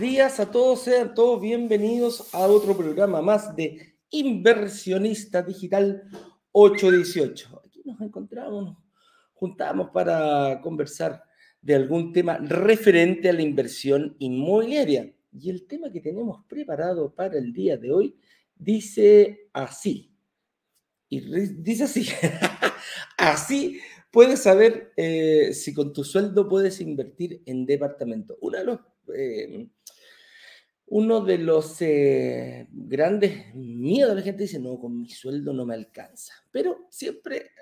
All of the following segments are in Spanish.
Días a todos, sean todos bienvenidos a otro programa más de Inversionista Digital 818. Aquí nos encontramos, nos juntamos para conversar de algún tema referente a la inversión inmobiliaria. Y el tema que tenemos preparado para el día de hoy dice así. Y dice así. así puedes saber eh, si con tu sueldo puedes invertir en departamento. Uno de los, eh, uno de los eh, grandes miedos de la gente dice, no, con mi sueldo no me alcanza. Pero siempre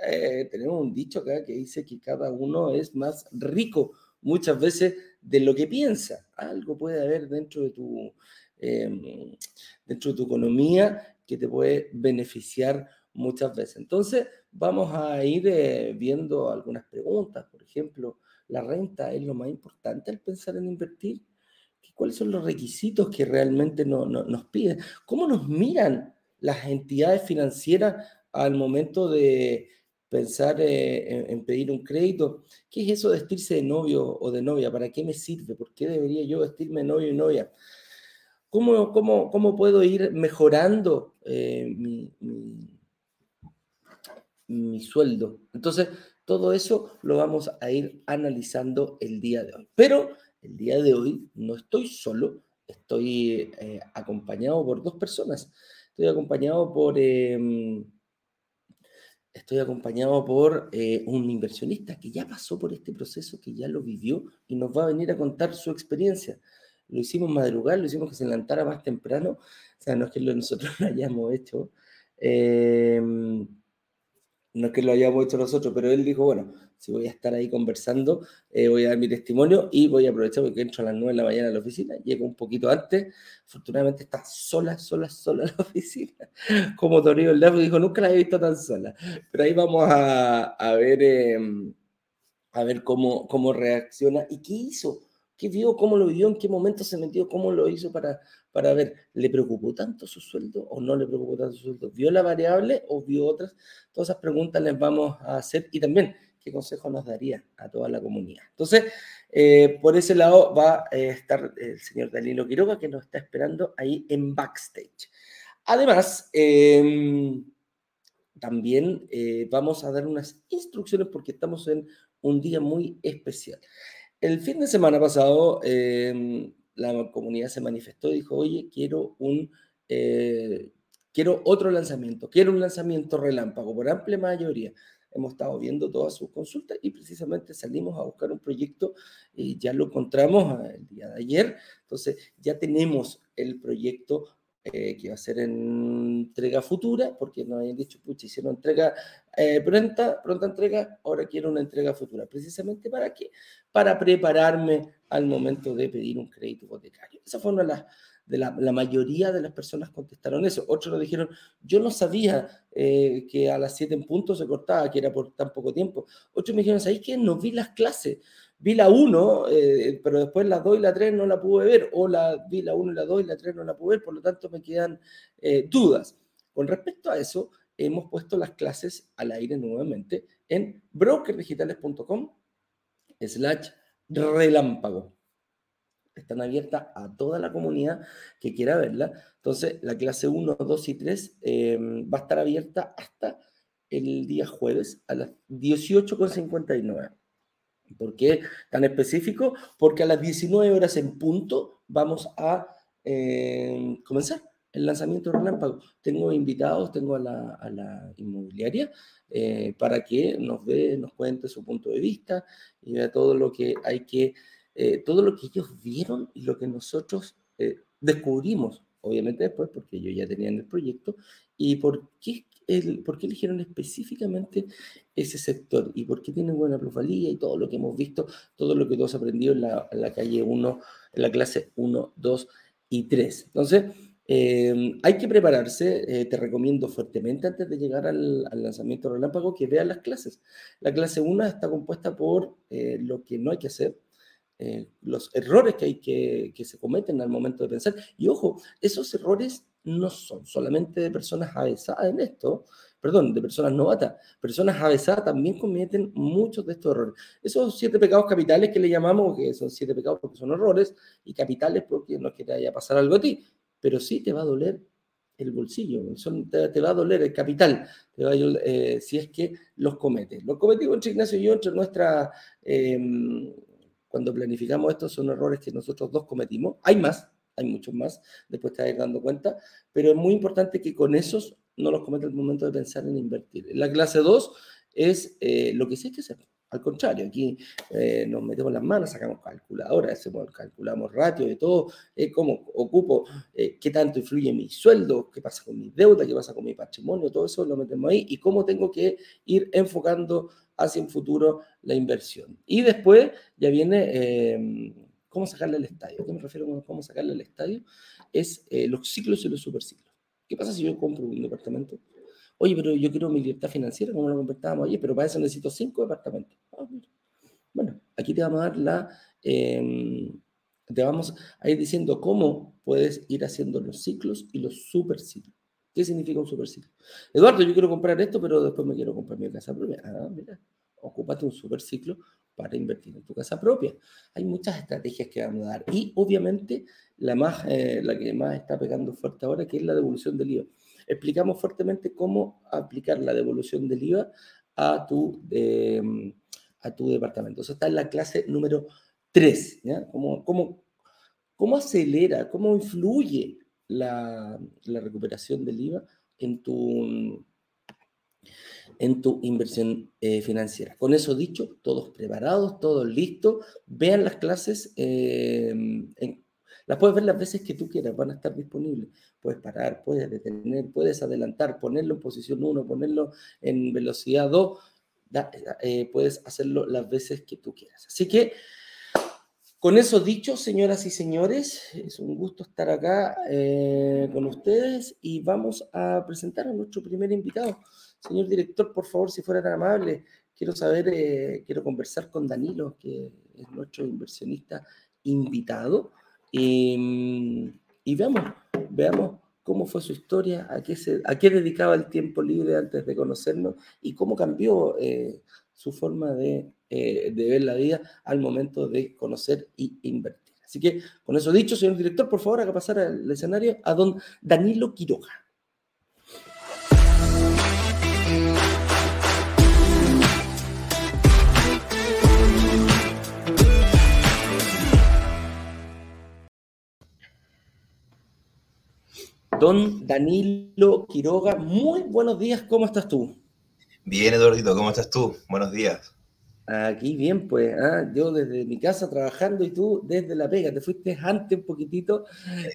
tenemos un dicho acá que dice que cada uno es más rico muchas veces de lo que piensa. Algo puede haber dentro de tu, em, dentro de tu economía que te puede beneficiar muchas veces. Entonces, vamos a ir eh, viendo algunas preguntas. Por ejemplo, ¿la renta es lo más importante al pensar en invertir? ¿Cuáles son los requisitos que realmente nos piden? ¿Cómo nos miran las entidades financieras al momento de pensar eh, en, pedir un crédito? ¿Qué es eso de vestirse de novio o de novia? ¿Para qué me sirve? ¿Por qué debería yo vestirme de novio y novia? ¿Cómo, puedo ir mejorando eh, mi sueldo. Entonces, todo eso lo vamos a ir analizando el día de hoy. Pero el día de hoy no estoy solo, estoy eh, acompañado por dos personas. Estoy acompañado por, em, estoy acompañado por eh, un inversionista que ya pasó por este proceso, que ya lo vivió y nos va a venir a contar su experiencia. Lo hicimos madrugar, lo hicimos que se levantara más temprano. O sea, no es que nosotros lo hayamos hecho. No es que lo hayamos hecho nosotros, pero él dijo, bueno, si voy a estar ahí conversando, eh, voy a dar mi testimonio y voy a aprovechar porque entro a las 9 de la mañana a la oficina, llego un poquito antes, afortunadamente está sola, sola, sola la oficina, como Torino el dijo, nunca la he visto tan sola, pero ahí vamos a, a ver, em, a ver cómo, cómo reacciona y qué hizo, qué vio, cómo lo vio, en qué momento se metió, cómo lo hizo para, para ver, ¿le preocupó tanto su sueldo o no le preocupó tanto su sueldo? ¿Vio la variable o vio otras? Todas esas preguntas les vamos a hacer y también qué consejo nos daría a toda la comunidad. Entonces, eh, por ese lado va a estar el señor Danilo Quiroga que nos está esperando ahí en backstage. Además, em, también eh, vamos a dar unas instrucciones porque estamos en un día muy especial. El fin de semana pasado em, la comunidad se manifestó y dijo, oye, quiero un... Eh, quiero otro lanzamiento, quiero un lanzamiento relámpago por amplia mayoría. Hemos estado viendo todas sus consultas y precisamente salimos a buscar un proyecto y ya lo encontramos el día de ayer. Entonces ya tenemos el proyecto eh, que va a ser en entrega futura, porque nos habían dicho, pucha, hicieron entrega eh, pronta, pronta entrega, ahora quiero una entrega futura. Precisamente para qué? Para prepararme al momento de pedir un crédito hipotecario. Esa fue una de las de la, la, mayoría de las personas contestaron eso. Otros nos dijeron, yo no sabía eh, que a las 7 en punto se cortaba, que era por tan poco tiempo. Otros me dijeron, ¿sabéis qué? No vi las clases vi la 1, eh, pero después la 2 y la 3 no la pude ver, o la, vi la 1 y la 2 y la 3 no la pude ver, por lo tanto me quedan eh, dudas. Con respecto a eso, hemos puesto las clases al aire nuevamente en brokerdigitales.com slash relámpago. Están abiertas a toda la comunidad que quiera verla. Entonces, la clase 1, 2 y 3 eh, va a estar abierta hasta el día jueves a las 18.59. ¿Por qué tan específico? Porque a las 19 horas en punto vamos a eh, comenzar el lanzamiento relámpago. Tengo invitados, tengo a la, inmobiliaria eh, para que nos ve, nos cuente su punto de vista y vea todo lo que hay que, eh, todo lo que ellos vieron y lo que nosotros descubrimos, obviamente después, porque ellos ya tenían el proyecto, y por qué por qué eligieron específicamente ese sector y por qué tienen buena plusvalía y todo lo que hemos visto, todo lo que todos aprendido en la, calle 1, en la clase 1, 2 y 3. Entonces, eh, hay que prepararse, eh, te recomiendo fuertemente antes de llegar al, lanzamiento relámpago que veas las clases. La clase 1 está compuesta por eh, lo que no hay que hacer, los errores que hay que, que se cometen al momento de pensar. Y ojo, esos errores no son solamente de personas avesadas en esto, perdón, de personas novatas. Personas avesadas también cometen muchos de estos errores. Esos siete pecados capitales que le llamamos, que son siete pecados porque son errores, y capitales porque no es que te vaya a pasar algo a ti, pero sí te va a doler el bolsillo, te, va a doler el capital, eh, si es que los cometes. Los cometimos entre Ignacio y yo, entre nuestra, em, cuando planificamos esto, son errores que nosotros dos cometimos. Hay más, hay muchos más, después te vas ir dando cuenta, pero es muy importante que con esos no los cometa el momento de pensar en invertir. La clase 2 es eh, lo que sí hay que hacer. Al contrario, aquí eh, nos metemos las manos, sacamos calculadoras, calculamos ratios de todo, eh, cómo ocupo, eh, qué tanto influye mi sueldo, qué pasa con mi deuda, qué pasa con mi patrimonio, todo eso lo metemos ahí y cómo tengo que ir enfocando hacia un futuro la inversión. Y después ya viene em, cómo sacarle al estadio. ¿Qué me refiero con cómo sacarle al estadio? Es los ciclos y los superciclos. ¿Qué pasa si yo compro un departamento? Oye, pero yo quiero mi libertad financiera, como lo conversábamos ayer, pero para eso necesito cinco departamentos. Ah, bueno, aquí te vamos a dar la. Em, te vamos a ir diciendo cómo puedes ir haciendo los ciclos y los superciclos. ¿Qué significa un superciclo? Eduardo, yo quiero comprar esto, pero después me quiero comprar mi casa propia. Ah, mira, ocúpate un superciclo para invertir en tu casa propia. Hay muchas estrategias que vamos a dar. Y obviamente la, más, eh, la que más está pegando fuerte ahora, que es la devolución del IVA explicamos fuertemente cómo aplicar la devolución del IVA a tu, em, a tu departamento. Eso está en la clase número 3. ¿ya? ¿Cómo, cómo, cómo acelera, cómo influye la, la, recuperación del IVA en tu, en tu inversión eh, financiera. Con eso dicho, todos preparados, todos listos. Vean las clases em, en, las puedes ver las veces que tú quieras, van a estar disponibles. Puedes parar, puedes detener, puedes adelantar, ponerlo en posición 1, ponerlo en velocidad 2, eh, puedes hacerlo las veces que tú quieras. Así que, con eso dicho, señoras y señores, es un gusto estar acá eh, con ustedes y vamos a presentar a nuestro primer invitado. Señor director, por favor, si fuera tan amable, quiero saber, eh, quiero conversar con Danilo, que es nuestro inversionista invitado. Y, veamos, veamos cómo fue su historia, a qué, se, a qué dedicaba el tiempo libre antes de conocernos y cómo cambió eh, su forma de, eh, de, ver la vida al momento de conocer y invertir. Así que, con eso dicho, señor director, por favor, haga pasar al escenario a don Danilo Quiroga. Don Danilo Quiroga, muy buenos días, ¿cómo estás tú? Bien, Eduardito, ¿cómo estás tú? Buenos días. Aquí bien, pues, ¿ah? yo desde mi casa trabajando y tú desde la pega, te fuiste antes un poquitito,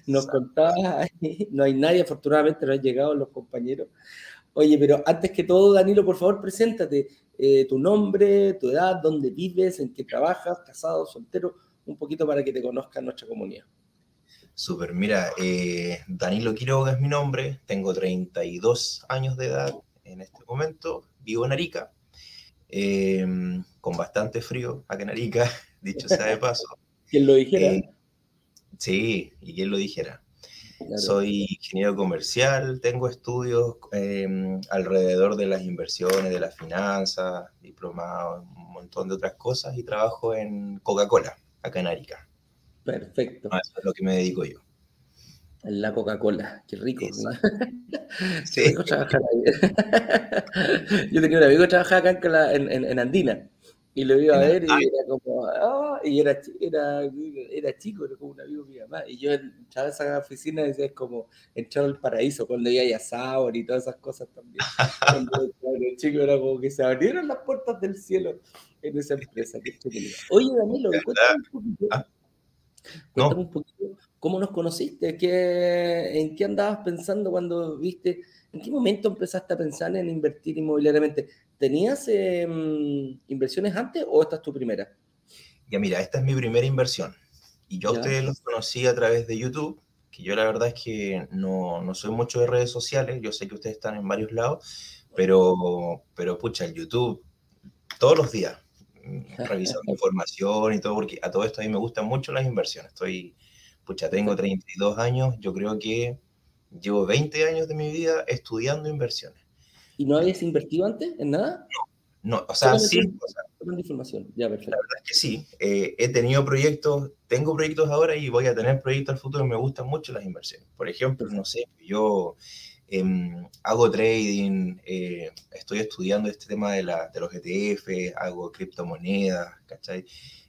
nos contabas, no hay nadie, afortunadamente no han llegado los compañeros. Oye, pero antes que todo, Danilo, por favor, preséntate, eh, tu nombre, tu edad, dónde vives, en qué trabajas, casado, soltero, un poquito para que te conozca nuestra comunidad. Súper, mira, eh, Danilo Quiroga es mi nombre, tengo 32 años de edad en este momento, vivo en Arica, em, con bastante frío acá en Arica, dicho sea de paso. ¿Quién lo dijera? Eh, sí, y quién lo dijera. Soy ingeniero comercial, tengo estudios em, alrededor de las inversiones, de las finanzas, diplomado, un montón de otras cosas y trabajo en Coca-Cola, acá en Arica. Perfecto. eso es lo que me dedico yo. La Coca-Cola, qué rico. Sí. yo tenía un amigo que trabajaba acá en, en, Andina y lo iba a ver y era como, ah, y era, era, era chico, era como un amigo mío más. Y yo entraba a esa oficina y decía, es como entrar al paraíso cuando iba a sabor y todas esas cosas también. cuando era chico era como que se abrieron las puertas del cielo en esa empresa. Oye, Danilo, cuéntame un poquito. Cuéntame un poquito cómo nos conociste, ¿Qué, en qué andabas pensando cuando viste, en qué momento empezaste a pensar en invertir inmobiliariamente. ¿Tenías em, inversiones antes o esta es tu primera? Ya mira, esta es mi primera inversión. Y yo a ustedes los conocí a través de YouTube, que yo la verdad es que no, no soy mucho de redes sociales, yo sé que ustedes están en varios lados, pero, pero pucha, el YouTube todos los días revisando información y todo, porque a todo esto a mí me gustan mucho las inversiones. Estoy, pucha, tengo 32 años, yo creo que llevo 20 años de mi vida estudiando inversiones. ¿Y no habías invertido antes en nada? No, no o sea, sí. información, ya, perfecto. La verdad es que sí. Eh, he tenido proyectos, tengo proyectos ahora y voy a tener proyectos al futuro. Me gustan mucho las inversiones. Por ejemplo, no sé, yo em, hago trading, eh, estoy estudiando este tema de, la, de los ETF, hago criptomonedas, ¿cachai?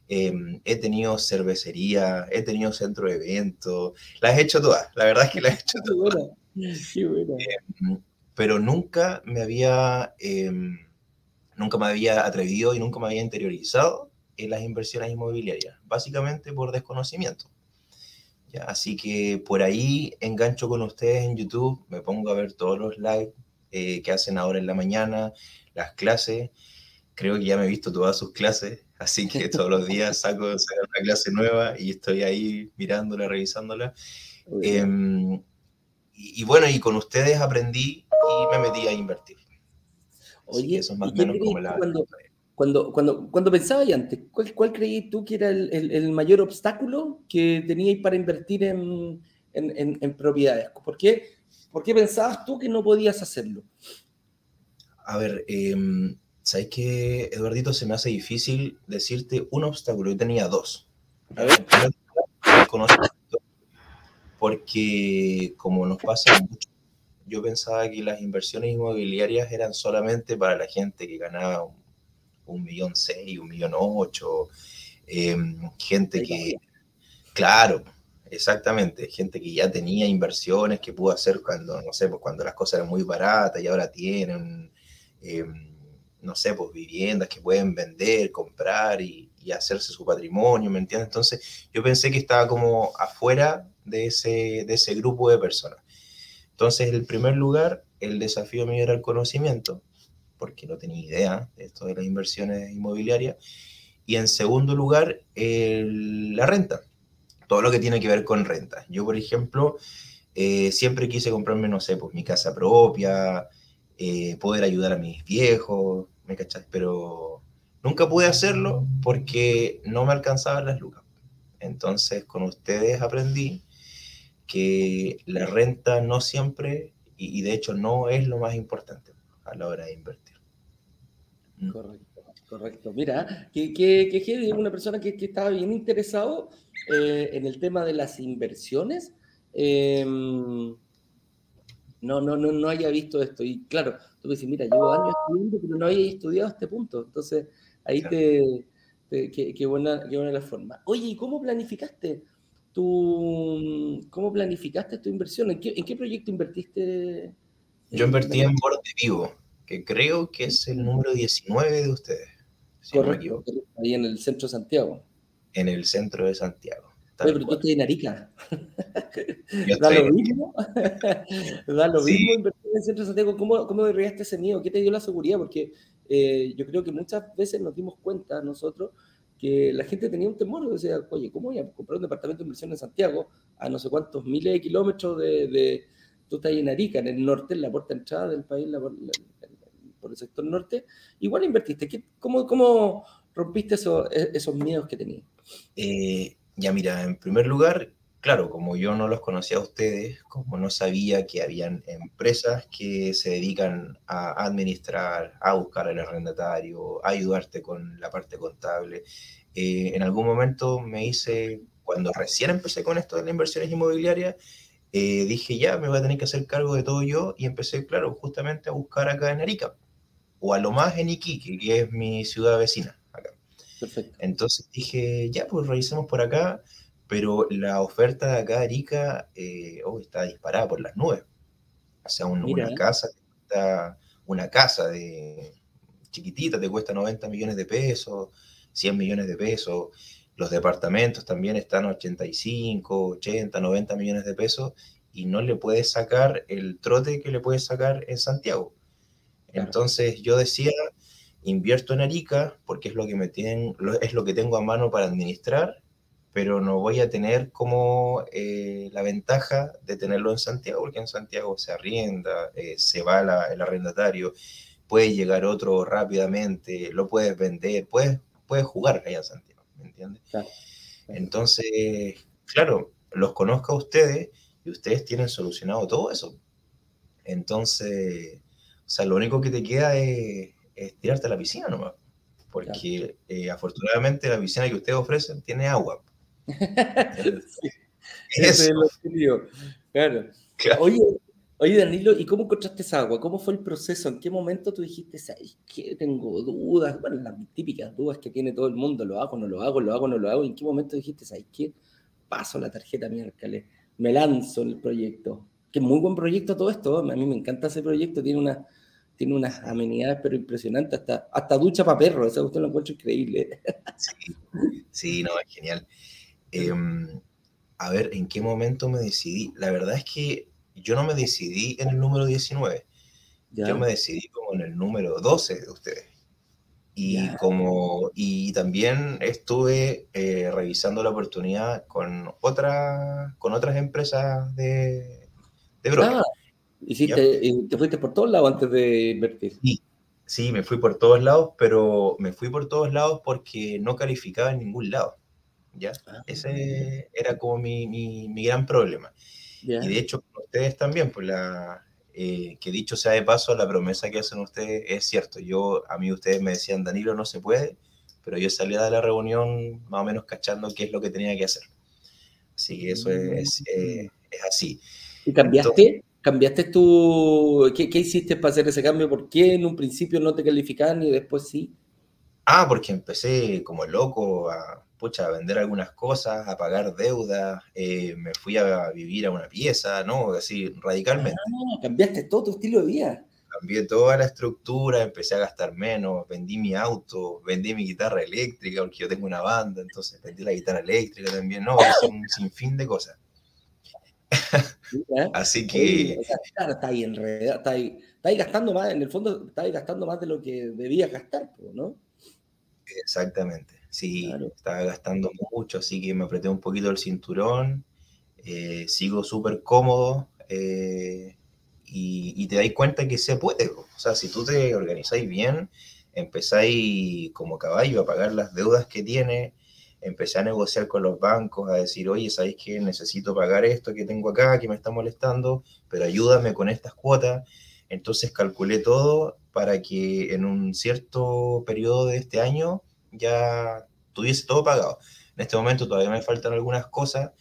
Em, he tenido cervecería, he tenido centro de eventos, las he hecho todas, la verdad es que las he hecho todas. Qué buena. Em, pero nunca me había, nunca me había atrevido y nunca me había interiorizado en las inversiones inmobiliarias, básicamente por desconocimiento. ¿Ya? Así que por ahí engancho con ustedes en YouTube, me pongo a ver todos los live eh, que hacen ahora en la mañana, las clases. Creo que ya me he visto todas sus clases, así que todos los días saco, una clase nueva y estoy ahí mirándola, revisándola. Em, y, bueno, y con ustedes aprendí y me metí a invertir. Oye, eso es más o menos como la... Cuando, cuando, cuando, cuando pensabas antes, ¿cuál, cuál creías tú que era el, el, mayor obstáculo que teníais para invertir en, en, en, propiedades? ¿Por qué, ¿Por qué pensabas tú que no podías hacerlo? A ver, eh, ¿sabes qué, Eduardito? Se me hace difícil decirte un obstáculo. Yo tenía dos. A ver. Porque como nos pasa mucho, yo pensaba que las inversiones inmobiliarias eran solamente para la gente que ganaba un, millón seis, un millón ocho, em, gente que, claro, exactamente, gente que ya tenía inversiones que pudo hacer cuando, no sé, pues cuando las cosas eran muy baratas y ahora tienen... Em, no sé, pues viviendas que pueden vender, comprar y, hacerse su patrimonio, ¿me entiendes? Entonces yo pensé que estaba como afuera de ese, de ese grupo de personas. Entonces, en el primer lugar, el desafío mío era el conocimiento, porque no tenía idea de esto de las inversiones inmobiliarias. Y en segundo lugar, la renta, todo lo que tiene que ver con renta. Yo, por ejemplo, eh, siempre quise comprarme, no sé, pues mi casa propia, eh, poder ayudar a mis viejos, ¿me cachai? Pero nunca pude hacerlo porque no me alcanzaban las lucas. Entonces, con ustedes aprendí que la renta no siempre, y, de hecho no es lo más importante a la hora de invertir. Mm. Correcto, correcto. Mira, que, que, que una persona que, que, estaba bien interesado eh, en el tema de las inversiones. Em, no, no, no, no haya visto esto. Y claro, tú me dices, mira, llevo años estudiando, pero no había estudiado este punto. Entonces, ahí te, qué, buena, qué buena la forma. Oye, ¿y cómo planificaste tu, cómo planificaste tu inversión? ¿En qué, en qué proyecto invertiste? Yo invertí en Borde Vivo, que creo que es el número 19 de ustedes. correcto, ahí en el centro de Santiago. En el centro de Santiago. Oye, pero tú estás en Arica. ¿Da lo mismo? ¿Da lo mismo invertir en el centro de Santiago? ¿Cómo, cómo derribaste ese miedo? ¿Qué te dio la seguridad? Porque eh, yo creo que muchas veces nos dimos cuenta nosotros que la gente tenía un temor, decía, oye, ¿cómo voy a comprar un departamento de inversión en Santiago a no sé cuántos miles de kilómetros de, de tú estás en Arica, en el norte, en la puerta de entrada del país, la, por el sector norte, igual invertiste. ¿Cómo, cómo rompiste eso, e, esos miedos que tenías? Eh, ya mira, en primer lugar, claro, como yo no los conocía a ustedes, como no sabía que habían empresas que se dedican a administrar, a buscar al arrendatario, a ayudarte con la parte contable, eh, en algún momento me hice, cuando recién empecé con esto de las inversiones inmobiliarias, eh, dije ya, me voy a tener que hacer cargo de todo yo y empecé, claro, justamente a buscar acá en Arica, o a lo más en Iquique, que es mi ciudad vecina. Perfecto. Entonces dije, ya, pues revisemos por acá, pero la oferta de acá de Arica eh, oh, está disparada por las nubes. O sea, una casa, una casa de chiquitita te cuesta 90 millones de pesos, 100 millones de pesos. Los departamentos también están 85, 80, 90 millones de pesos y no le puedes sacar el trote que le puedes sacar en Santiago. Entonces yo decía, invierto en Arica porque es lo que me tienen, es lo que tengo a mano para administrar, pero no voy a tener como eh, la ventaja de tenerlo en Santiago, porque en Santiago se arrienda, eh, se va el arrendatario, puede llegar otro rápidamente, lo puedes vender, puedes, puedes jugar allá en Santiago, Entonces, claro, los conozco a ustedes y ustedes tienen solucionado todo eso. Entonces, O sea, lo único que te queda es, tirarte a la piscina nomás. Porque eh, afortunadamente la piscina que ustedes ofrecen tiene agua. sí, eso. es lo Claro. claro. Oye, Oye, Danilo, ¿y cómo encontraste esa agua? ¿Cómo fue el proceso? ¿En qué momento tú dijiste, ¿sabes qué? Tengo dudas. Bueno, las típicas dudas que tiene todo el mundo, ¿lo hago, no lo hago, lo hago, no lo hago? ¿En qué momento dijiste, ¿sabes qué? Paso la tarjeta miércoles, me lanzo en el proyecto. Que muy buen proyecto todo esto, a mí me encanta ese proyecto, tiene, una, tiene unas amenidades pero impresionantes, hasta, hasta ducha para perros, esa usted lo encuentro increíble. Sí, sí, no, es genial. Em, a ver, ¿en qué momento me decidí? La verdad es que yo no me decidí en el número 19, yo me decidí como en el número 12 de ustedes. Y, como, y también estuve eh, revisando la oportunidad con, otra, con otras empresas de, de broker. Ah, ¿te fuiste por todos lados antes de invertir? Sí, sí, me fui por todos lados, pero me fui por todos lados porque no calificaba en ningún lado. ¿ya? Ah. Ese era como mi, mi, mi gran problema. Y de hecho, ustedes también, pues la, eh, que dicho sea de paso, la promesa que hacen ustedes es cierto. Yo, a mí ustedes me decían, Danilo, no se puede, pero yo salía de la reunión más o menos cachando qué es lo que tenía que hacer. Así que eso es, eh, es así. ¿Y cambiaste? ¿Cambiaste tú? ¿Qué, ¿Qué, hiciste para hacer ese cambio? ¿Por qué en un principio no te calificaban y después sí? Ah, porque empecé como loco a, pucha, a vender algunas cosas, a pagar deudas, eh, me fui a vivir a una pieza, ¿no? Así, radicalmente. Ah, cambiaste todo tu estilo de vida. Cambié toda la estructura, empecé a gastar menos, vendí mi auto, vendí mi guitarra eléctrica, porque yo tengo una banda, entonces vendí la guitarra eléctrica también, no, hice un sinfín de cosas. Así que... está ahí enredado, está ahí, está ahí gastando más, en el fondo está ahí gastando más de lo que debía gastar, ¿no? Exactamente. Sí, estaba gastando mucho, así que me apreté un poquito el cinturón. Eh, sigo súper cómodo eh, y, te dais cuenta que se puede. O sea, si tú te organizáis bien, empezáis como caballo a pagar las deudas que tiene, empecé a negociar con los bancos, a decir, oye, ¿sabéis que necesito pagar esto que tengo acá, que me está molestando, pero ayúdame con estas cuotas? Entonces calculé todo para que en un cierto periodo de este año ya tuviese todo pagado. En este momento todavía me faltan algunas cosas,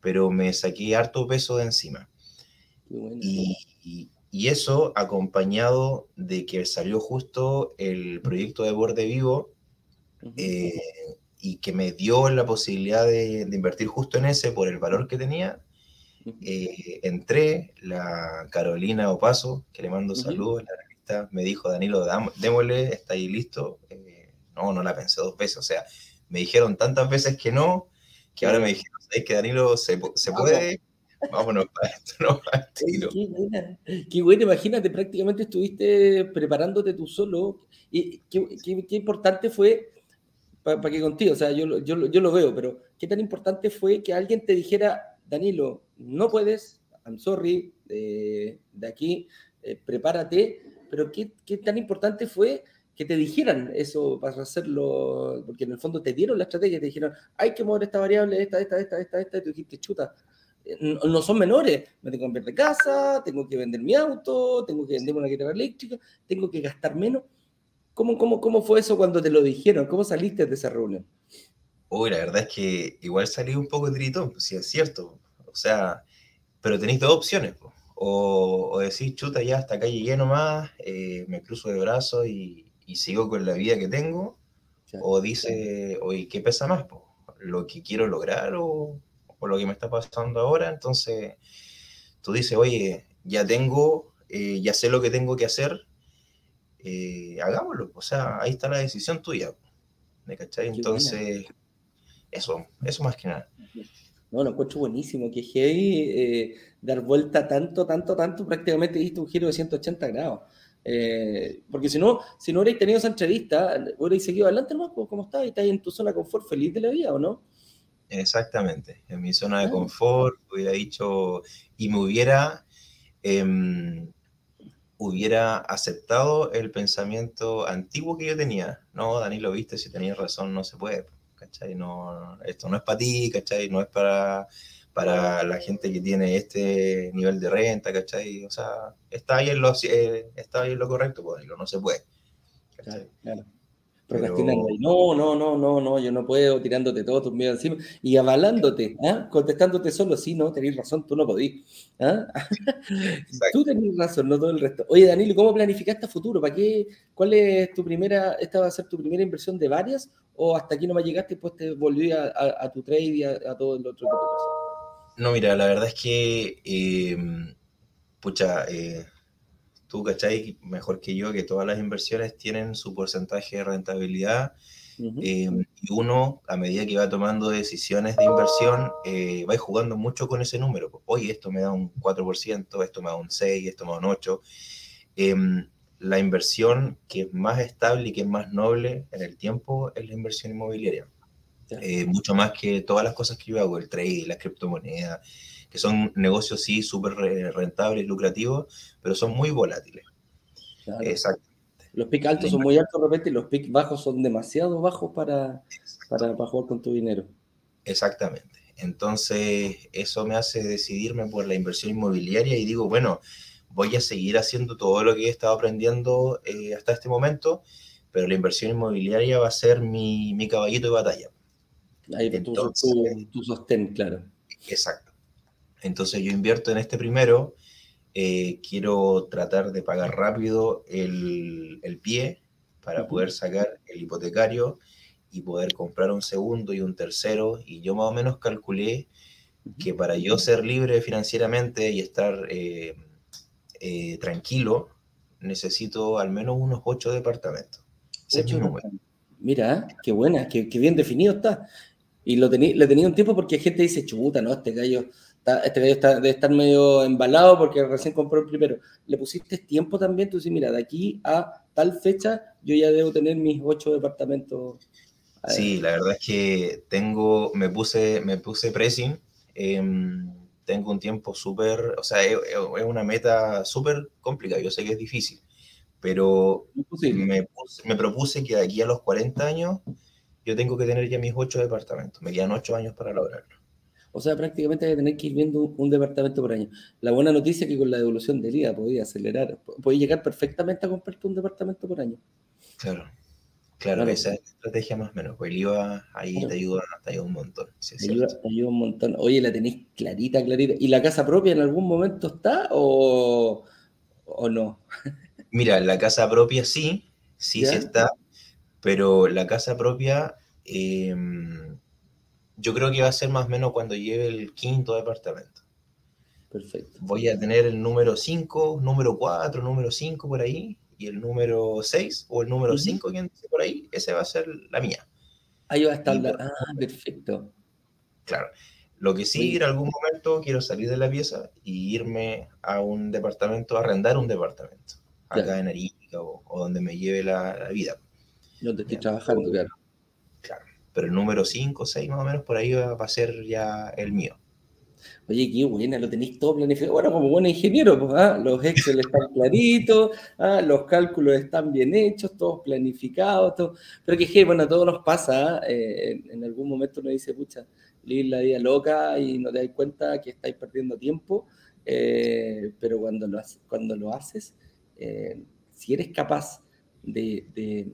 pero me saqué harto peso de encima. Y, eso acompañado de que salió justo el proyecto de Borde Vivo eh, y que me dio la posibilidad de, invertir justo en ese por el valor que tenía. Eh, entré, la Carolina Opaso, que le mando saludos, la me dijo, Danilo, démosle, está ahí listo. Eh, no, no la pensé dos veces. O sea, me dijeron tantas veces que no, que ahora me dijeron, ¿sabes que Danilo se, se puede? Vámonos para esto, no para Qué buena, qué buena, imagínate, prácticamente estuviste preparándote tú solo. Y qué, qué, importante fue, para que contigo, o sea, yo, yo, yo lo veo, pero qué tan importante fue que alguien te dijera, Danilo, no puedes, I'm sorry, de, de aquí, eh, prepárate, pero qué, qué tan importante fue que te dijeran eso para hacerlo, porque en el fondo te dieron la estrategia, te dijeron, hay que mover esta variable, esta, esta, esta, esta, esta, y tú dijiste, chuta, eh, no, son menores, me tengo que cambiar de casa, tengo que vender mi auto, tengo que vender una guitarra eléctrica, tengo que gastar menos. ¿Cómo, cómo, cómo fue eso cuando te lo dijeron? ¿Cómo saliste de esa reunión? Uy, la verdad es que igual salí un poco tritón, si es cierto. O sea, pero tenéis dos opciones. O, o decís, chuta, ya hasta acá llegué nomás, eh, me cruzo de brazos y, y sigo con la vida que tengo, o dice, oye, ¿qué pesa más? ¿Lo que quiero lograr o, lo que me está pasando ahora? Entonces, tú dices, oye, ya tengo, eh, ya sé lo que tengo que hacer, eh, hagámoslo. O sea, ahí está la decisión tuya. ¿Me cachai? Entonces, eso, eso más que nada. No, lo encuentro buenísimo, que heavy eh, dar vuelta tanto, tanto, tanto, prácticamente diste un giro de 180 grados. Eh, porque si no, si no hubierais tenido esa entrevista, hubierais seguido adelante nomás, pues, como estás, estás en tu zona de confort feliz de la vida, ¿o no? Exactamente, en mi zona de confort hubiera dicho, y me hubiera, em, hubiera aceptado el pensamiento antiguo que yo tenía. No, Danilo, viste, si tenías razón, no se puede, ¿cachai? No, esto no es para ti, ¿cachai? No es para, para la gente que tiene este nivel de renta, ¿cachai? O sea, está ahí en lo, eh, está ahí en lo correcto, pues no se puede. ¿cachai? Claro, Procrastinando. No, no, no, no, no, yo no puedo, tirándote todo tus miedos encima y avalándote, ¿ah? contestándote solo, sí, no, tenés razón, tú no podís. ¿ah? tú tenés razón, no todo el resto. Oye, Danilo, ¿cómo planificaste a futuro? ¿Para qué? ¿Cuál es tu primera, esta va a ser tu primera inversión de varias? ¿O hasta aquí no me llegaste y después te volví a, a, tu trade y a, todo el otro No, mira, la verdad es que, eh, pucha, eh, tú, ¿cachai? Mejor que yo, que todas las inversiones tienen su porcentaje de rentabilidad. Eh, y uno, a medida que va tomando decisiones de inversión, eh, va jugando mucho con ese número. Oye, esto me da un 4%, esto me da un 6%, esto me da un 8%. Em, la inversión que es más estable y que es más noble en el tiempo es la inversión inmobiliaria. Eh, mucho más que todas las cosas que yo hago, el trade, la criptomoneda, que son negocios sí súper rentables, lucrativos, pero son muy volátiles. Exacto. Los pics altos son muy altos de repente y los pics bajos son demasiado bajos para, para, jugar con tu dinero. Exactamente. Entonces, eso me hace decidirme por la inversión inmobiliaria y digo, bueno, voy a seguir haciendo todo lo que he estado aprendiendo eh, hasta este momento, pero la inversión inmobiliaria va a ser mi, mi caballito de batalla. Ahí Entonces, tu, tu, sostén, claro. Exacto. Entonces yo invierto en este primero, eh, quiero tratar de pagar rápido el, pie para poder sacar el hipotecario y poder comprar un segundo y un tercero. Y yo más o menos calculé que para yo ser libre financieramente y estar eh, eh, tranquilo, necesito al menos unos ocho departamentos. Ese es mi número. Mira, qué buena, qué, bien definido está. Y lo tení, le tenía un tiempo porque gente dice, chuta, ¿no? Este gallo este gallo está, debe estar medio embalado porque recién compró el primero. ¿Le pusiste tiempo también? Tú dices, mira, de aquí a tal fecha yo ya debo tener mis ocho departamentos. Sí, la verdad es que tengo, me puse, me puse pressing. Em, tengo un tiempo súper, o sea, es, una meta súper complicada. Yo sé que es difícil, pero me, me propuse que de aquí a los 40 años yo tengo que tener ya mis ocho departamentos. Me quedan ocho años para lograrlo. O sea, prácticamente hay que tener que ir viendo un, departamento por año. La buena noticia es que con la devolución del IVA podía acelerar, podía llegar perfectamente a comprarte un departamento por año. Claro, claro, esa es la estrategia más o menos. Pues el IVA ahí te, ayuda, te ayuda un montón. te, ayuda, un montón. Oye, la tenéis clarita, clarita. ¿Y la casa propia en algún momento está o, o no? Mira, la casa propia sí, sí, sí está, pero la casa propia... Eh, yo creo que va a ser más o menos cuando lleve el quinto departamento. Perfecto. Voy a tener el número 5, número 4, número 5 por ahí, y el número 6 o el número 5, uh por ahí, ese va a ser la mía. Ahí va a estar la... Ah, perfecto. Claro. Lo que sí, en algún momento quiero salir de la pieza y irme a un departamento, arrendar un departamento, acá en Arica o, donde me lleve la, vida. Donde estoy trabajando, claro pero el número 5 o 6 más o menos por ahí va, a ser ya el mío. Oye, qué buena, lo tenéis todo planificado. Bueno, como buen ingeniero, pues, ¿ah? los Excel están claritos, ¿ah? los cálculos están bien hechos, todos planificados, todo. pero que, bueno, a todos nos pasa, ¿ah? eh, en, algún momento uno dice, pucha, vivir la vida loca y no te das cuenta que estáis perdiendo tiempo, eh, pero cuando lo, cuando lo haces, eh, si eres capaz de de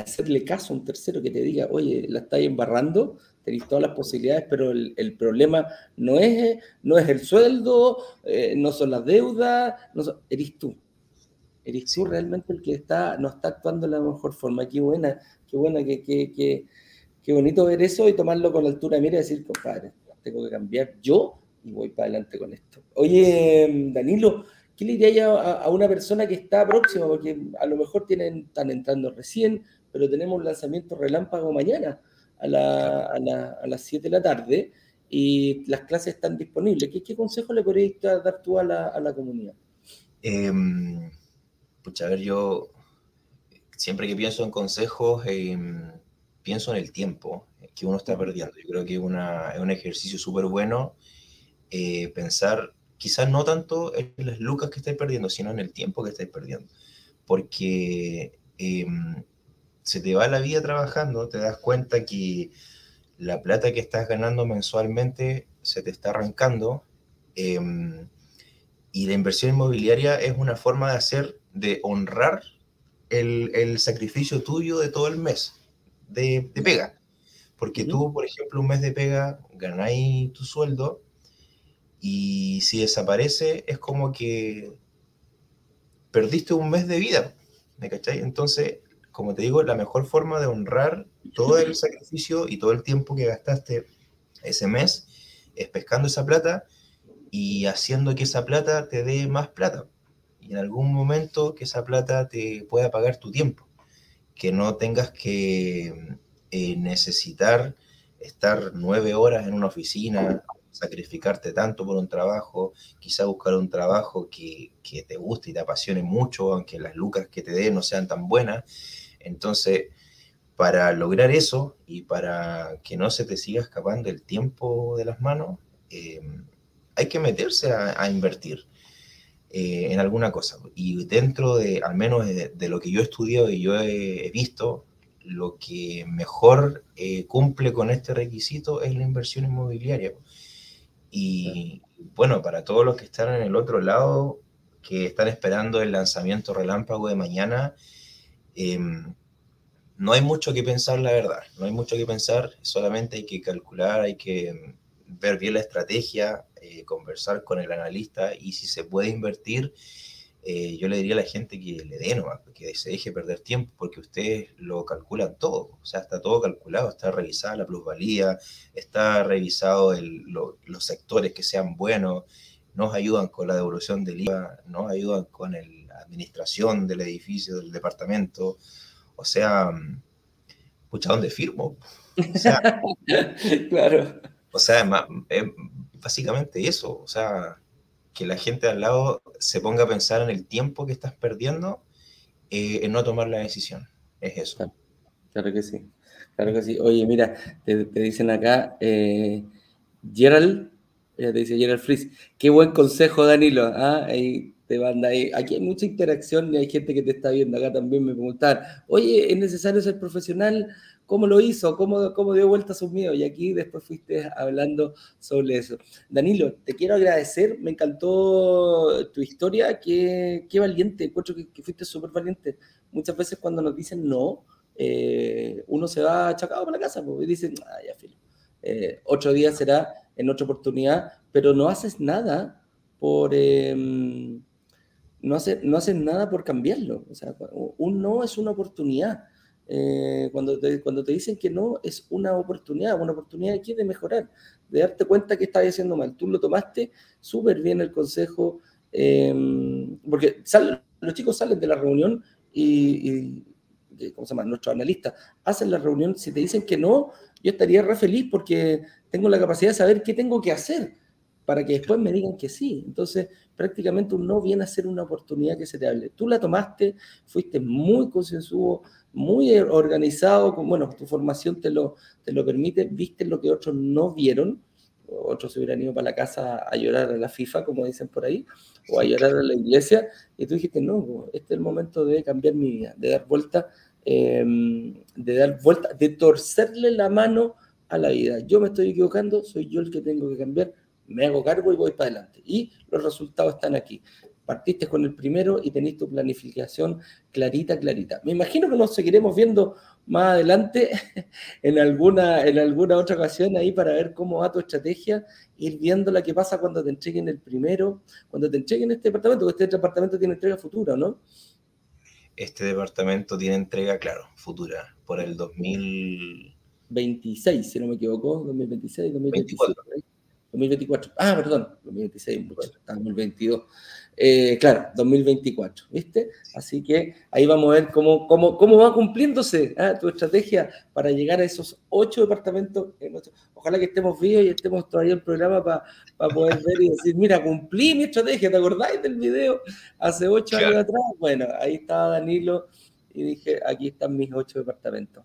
hacerle caso a un tercero que te diga, oye, la estáis embarrando, tenéis todas las posibilidades, pero el, problema no es, no es el sueldo, eh, no son las deudas, no eres tú. Eres tú realmente el que está, no está actuando de la mejor forma. Qué buena, qué buena, qué, qué, qué, bonito ver eso y tomarlo con la altura mira y decir, compadre, tengo que cambiar yo y voy para adelante con esto. Oye, Danilo, ¿qué le diría a, a, una persona que está próxima? Porque a lo mejor tienen, están entrando recién, pero tenemos un lanzamiento relámpago mañana a, las 7 de la tarde y las clases están disponibles. ¿Qué, consejo le podrías dar tú a la, comunidad? Eh, a ver, yo siempre que pienso en consejos, em, pienso en el tiempo que uno está perdiendo. Yo creo que es, un ejercicio súper bueno eh, pensar, quizás no tanto en las lucas que estáis perdiendo, sino en el tiempo que estáis perdiendo. Porque em, se te va la vida trabajando, te das cuenta que la plata que estás ganando mensualmente se te está arrancando. Em, y la inversión inmobiliaria es una forma de hacer, de honrar el, sacrificio tuyo de todo el mes de, pega. Porque tú, por ejemplo, un mes de pega ganáis tu sueldo y si desaparece es como que perdiste un mes de vida, ¿me cachai? Entonces, como te digo, la mejor forma de honrar todo el sacrificio y todo el tiempo que gastaste ese mes es pescando esa plata y haciendo que esa plata te dé más plata y en algún momento que esa plata te pueda pagar tu tiempo, que no tengas que eh, necesitar estar nueve horas en una oficina, sacrificarte tanto por un trabajo, quizá buscar un trabajo que, que te guste y te apasione mucho, aunque las lucas que te dé no sean tan buenas. Entonces, para lograr eso y para que no se te siga escapando el tiempo de las manos, eh, hay que meterse a invertir. Eh, en alguna cosa. Y dentro de, al menos de, lo que yo he estudiado y yo he, visto, lo que mejor eh, cumple con este requisito es la inversión inmobiliaria. Y bueno, para todos los que están en el otro lado, que están esperando el lanzamiento relámpago de mañana, em, no hay mucho que pensar, la verdad. No hay mucho que pensar, solamente hay que calcular, hay que ver bien la estrategia, eh, conversar con el analista y si se puede invertir, eh, yo le diría a la gente que le dé nomás, que se deje perder tiempo, porque ustedes lo calculan todo, o sea, está todo calculado, está revisada la plusvalía, está revisado los sectores que sean buenos, nos ayudan con la devolución del IVA, nos ayudan con la administración del edificio, del departamento, o sea, pucha, ¿dónde firmo? O sea, claro. O sea, básicamente eso, o sea, que la gente al lado se ponga a pensar en el tiempo que estás perdiendo eh, en no tomar la decisión. Es eso. Claro, que sí. Claro que sí. Oye, mira, te, dicen acá, eh, Gerald, te dice Gerald Fries, qué buen consejo, Danilo. ¿ah? Ahí te manda ahí. Aquí hay mucha interacción y hay gente que te está viendo. Acá también me preguntan, oye, ¿es necesario ser profesional? cómo lo hizo, cómo, cómo dio vuelta a sus miedos. Y aquí después fuiste hablando sobre eso. Danilo, te quiero agradecer, me encantó tu historia, qué, qué valiente, encuentro que, fuiste súper valiente. Muchas veces cuando nos dicen no, eh, uno se va achacado para la casa porque dicen, ah, ya, filo. Eh, otro día será en otra oportunidad, pero no haces nada por... Em, no, hace, no haces nada por cambiarlo. O un no es una oportunidad. Eh, cuando, te, dicen que no, es una oportunidad, una oportunidad aquí de mejorar, de darte cuenta que estás haciendo mal. Tú lo tomaste súper bien el consejo, em, porque los chicos salen de la reunión y, ¿cómo se llama? Nuestros analistas hacen la reunión, si te dicen que no, yo estaría re feliz porque tengo la capacidad de saber qué tengo que hacer para que después me digan que sí. Entonces, prácticamente un no viene a ser una oportunidad que se te hable. Tú la tomaste, fuiste muy concienzudo, muy organizado, bueno, tu formación te lo, te lo permite, viste lo que otros no vieron, otros se hubieran ido para la casa a llorar a la FIFA, como dicen por ahí, o a llorar a la iglesia, y tú dijiste, no, este es el momento de cambiar mi vida, de dar vuelta, em, de dar vuelta, de torcerle la mano a la vida. Yo me estoy equivocando, soy yo el que tengo que cambiar, me hago cargo y voy para adelante. Y los resultados están aquí partiste con el primero y tenés tu planificación clarita, clarita. Me imagino que nos seguiremos viendo más adelante en alguna, en alguna otra ocasión ahí para ver cómo va tu estrategia, ir viendo la que pasa cuando te entreguen el primero, cuando te entreguen este departamento, porque este departamento tiene entrega futura, ¿no? Este departamento tiene entrega, claro, futura, por el 2026, si no me equivoco, 2026, 2024. 2024. Ah, perdón, 2026, 2022. Eh, claro, 2024, ¿viste? Así que ahí vamos a ver cómo, cómo, cómo va cumpliéndose ¿ah? tu estrategia para llegar a esos ocho departamentos. Ojalá que estemos vivos y estemos todavía en el programa para poder ver y decir, mira, cumplí mi estrategia, ¿te acordáis del video hace ocho años atrás? Bueno, ahí estaba Danilo y dije, aquí están mis ocho departamentos.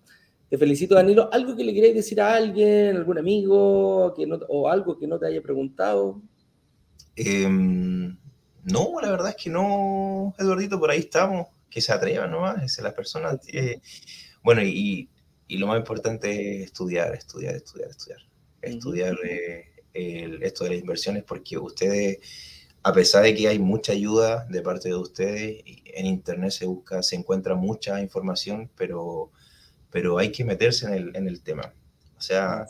Te felicito, Danilo. ¿Algo que le queráis decir a alguien, algún amigo, que o algo que no te haya preguntado? Eh, no, la verdad es que no, Eduardito, por ahí estamos, que se atrevan nomás, las personas. Eh, bueno, y y lo más importante es estudiar, estudiar, estudiar, estudiar. Estudiar esto de las inversiones porque ustedes, a pesar de que hay mucha ayuda de parte de ustedes, en internet se busca, se encuentra mucha información, pero, pero hay que meterse en el, en el tema. O sea,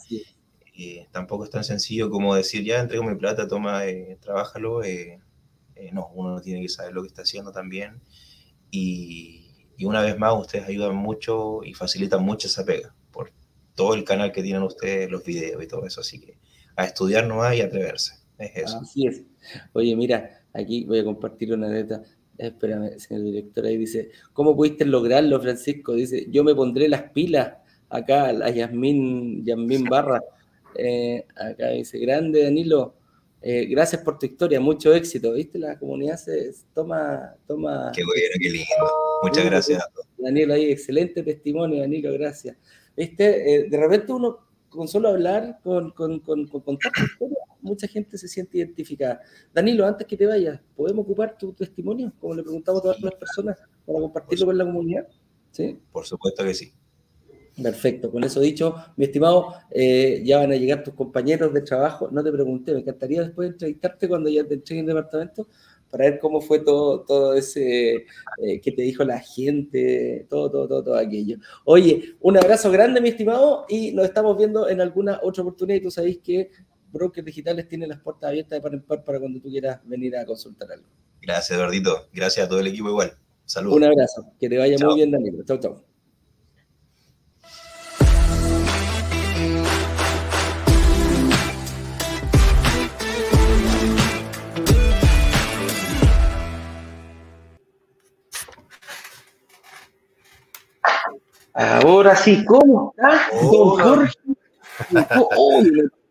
eh, tampoco es tan sencillo como decir, ya entrego mi plata, toma, eh, trabájalo. Eh, eh, no, uno tiene que saber lo que está haciendo también. Y, y, una vez más, ustedes ayudan mucho y facilitan mucho esa pega por todo el canal que tienen ustedes, los videos y todo eso. Así que a estudiar nomás y atreverse. Es eso. Así es. Oye, mira, aquí voy a compartir una neta. Espérame, señor director, ahí dice, ¿cómo pudiste lograrlo, Francisco? Dice, yo me pondré las pilas acá, la Yasmín, Yasmín Barra. Eh, acá dice, grande Danilo, eh, gracias por tu historia, mucho éxito. ¿Viste? La comunidad se toma... toma... Qué bueno, qué lindo. Muchas gracias. Danilo, ahí, excelente testimonio, Danilo, gracias. ¿Viste? Eh, de repente uno con solo hablar, con, con, con, con contar tu historia, mucha gente se siente identificada. Danilo, antes que te vayas, ¿podemos ocupar tu testimonio? Como le preguntamos a todas las personas, para compartirlo con la comunidad. ¿Sí? Por supuesto que sí. Perfecto, con eso dicho, mi estimado, eh, ya van a llegar tus compañeros de trabajo. No te pregunté, me encantaría después entrevistarte cuando ya te entregue en el departamento para ver cómo fue todo, todo ese eh, que te dijo la gente, todo, todo, todo, todo aquello. Oye, un abrazo grande, mi estimado, y nos estamos viendo en alguna otra oportunidad. Y tú sabéis que Brokers Digitales tiene las puertas abiertas de par en par para cuando tú quieras venir a consultar algo. Gracias, Eduardito. Gracias a todo el equipo igual. Saludos. Un abrazo. Que te vaya muy bien, Danilo. Chau, chau. Ahora sí, ¿cómo estás, don Jorge? Oh,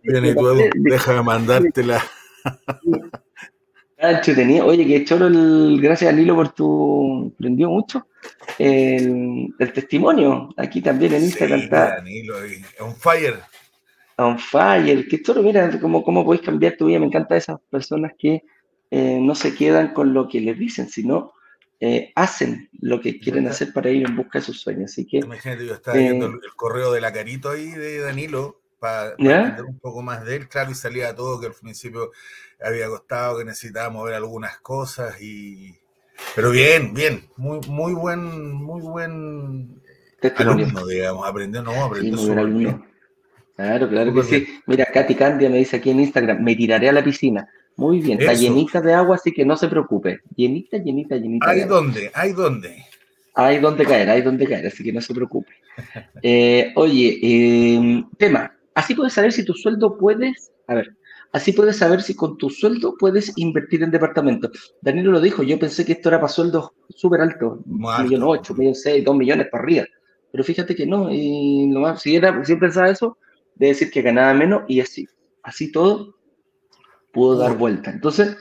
Bien, y tú, déjame mandártela. tenía, oye, que choro el, gracias Lilo por tu, prendió mucho el, el testimonio, aquí también en Instagram sí, está. Nilo, on fire. On fire, que choro, mira cómo, cómo podéis cambiar tu vida, me encanta esas personas que eh, no se quedan con lo que les dicen, sino eh, hacen lo que quieren hacer para ir en busca de sus sueños. Así que, Imagínate, yo estaba viendo el, correo de la carito ahí de Danilo para, para entender un poco más de él, claro, y salía todo que al principio había costado, que necesitábamos ver algunas cosas y pero bien, bien, muy, muy buen, muy buen alumno, digamos, aprendió, no, aprendió sí. Claro, claro que sí. Mira, Katy Candia me dice aquí en Instagram, me tiraré a la piscina. Muy bien, Eso. está llenita de agua, así que no se preocupe. Llenita, llenita, llenita. ¿Hay dónde? ¿Hay dónde? Hay donde caer, hay donde caer, así que no se preocupe. Eh, oye, eh, tema, así puedes saber si tu sueldo puedes, a ver, así puedes saber si con tu sueldo puedes invertir en departamento. Danilo lo dijo, yo pensé que esto era para sueldos súper altos, un millón ocho, millón seis, dos millones para arriba. Pero fíjate que no, y lo más, si, era, si pensaba eso, de decir que ganaba menos y así, así todo pudo dar vuelta. Entonces,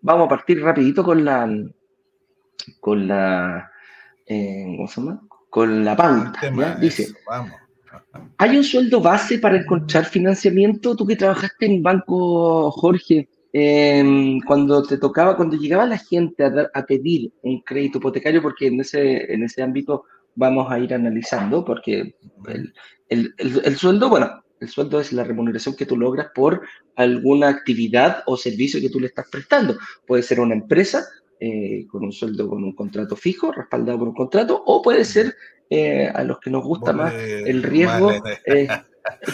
vamos a partir rapidito con la, con la, eh, ¿cómo se llama? Con la pauta. ¿ya? Dice, vamos. ¿hay un sueldo base para encontrar financiamiento? Tú que trabajaste en banco, Jorge, eh, cuando te tocaba, cuando llegaba la gente a, a, pedir un crédito hipotecario, porque en ese, en ese ámbito vamos a ir analizando, porque el, el, el, el sueldo, bueno, el sueldo es la remuneración que tú logras por alguna actividad o servicio que tú le estás prestando. Puede ser una empresa eh, con un sueldo, con un contrato fijo, respaldado por un contrato, o puede ser eh, a los que nos gusta más el riesgo. Eh,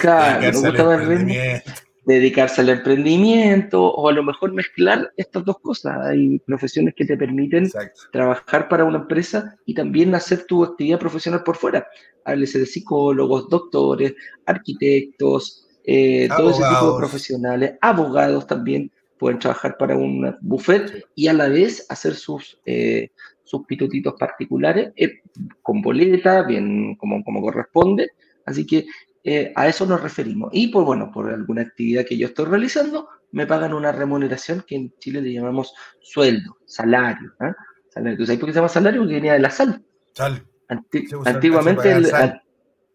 claro, nos gusta más el riesgo dedicarse al emprendimiento o a lo mejor mezclar estas dos cosas. Hay profesiones que te permiten Exacto. trabajar para una empresa y también hacer tu actividad profesional por fuera. Háblese de psicólogos, doctores, arquitectos, eh, todo ese tipo de profesionales, abogados también pueden trabajar para un buffet y a la vez hacer sus, eh, sus pitutitos particulares eh, con boleta, bien como, como corresponde. Así que eh, a eso nos referimos. Y por, bueno, por alguna actividad que yo estoy realizando, me pagan una remuneración que en Chile le llamamos sueldo, salario. ¿eh? salario. ¿Tú sabes por qué se llama salario? Porque venía de la sal. Sal. Se antiguamente, el, sal.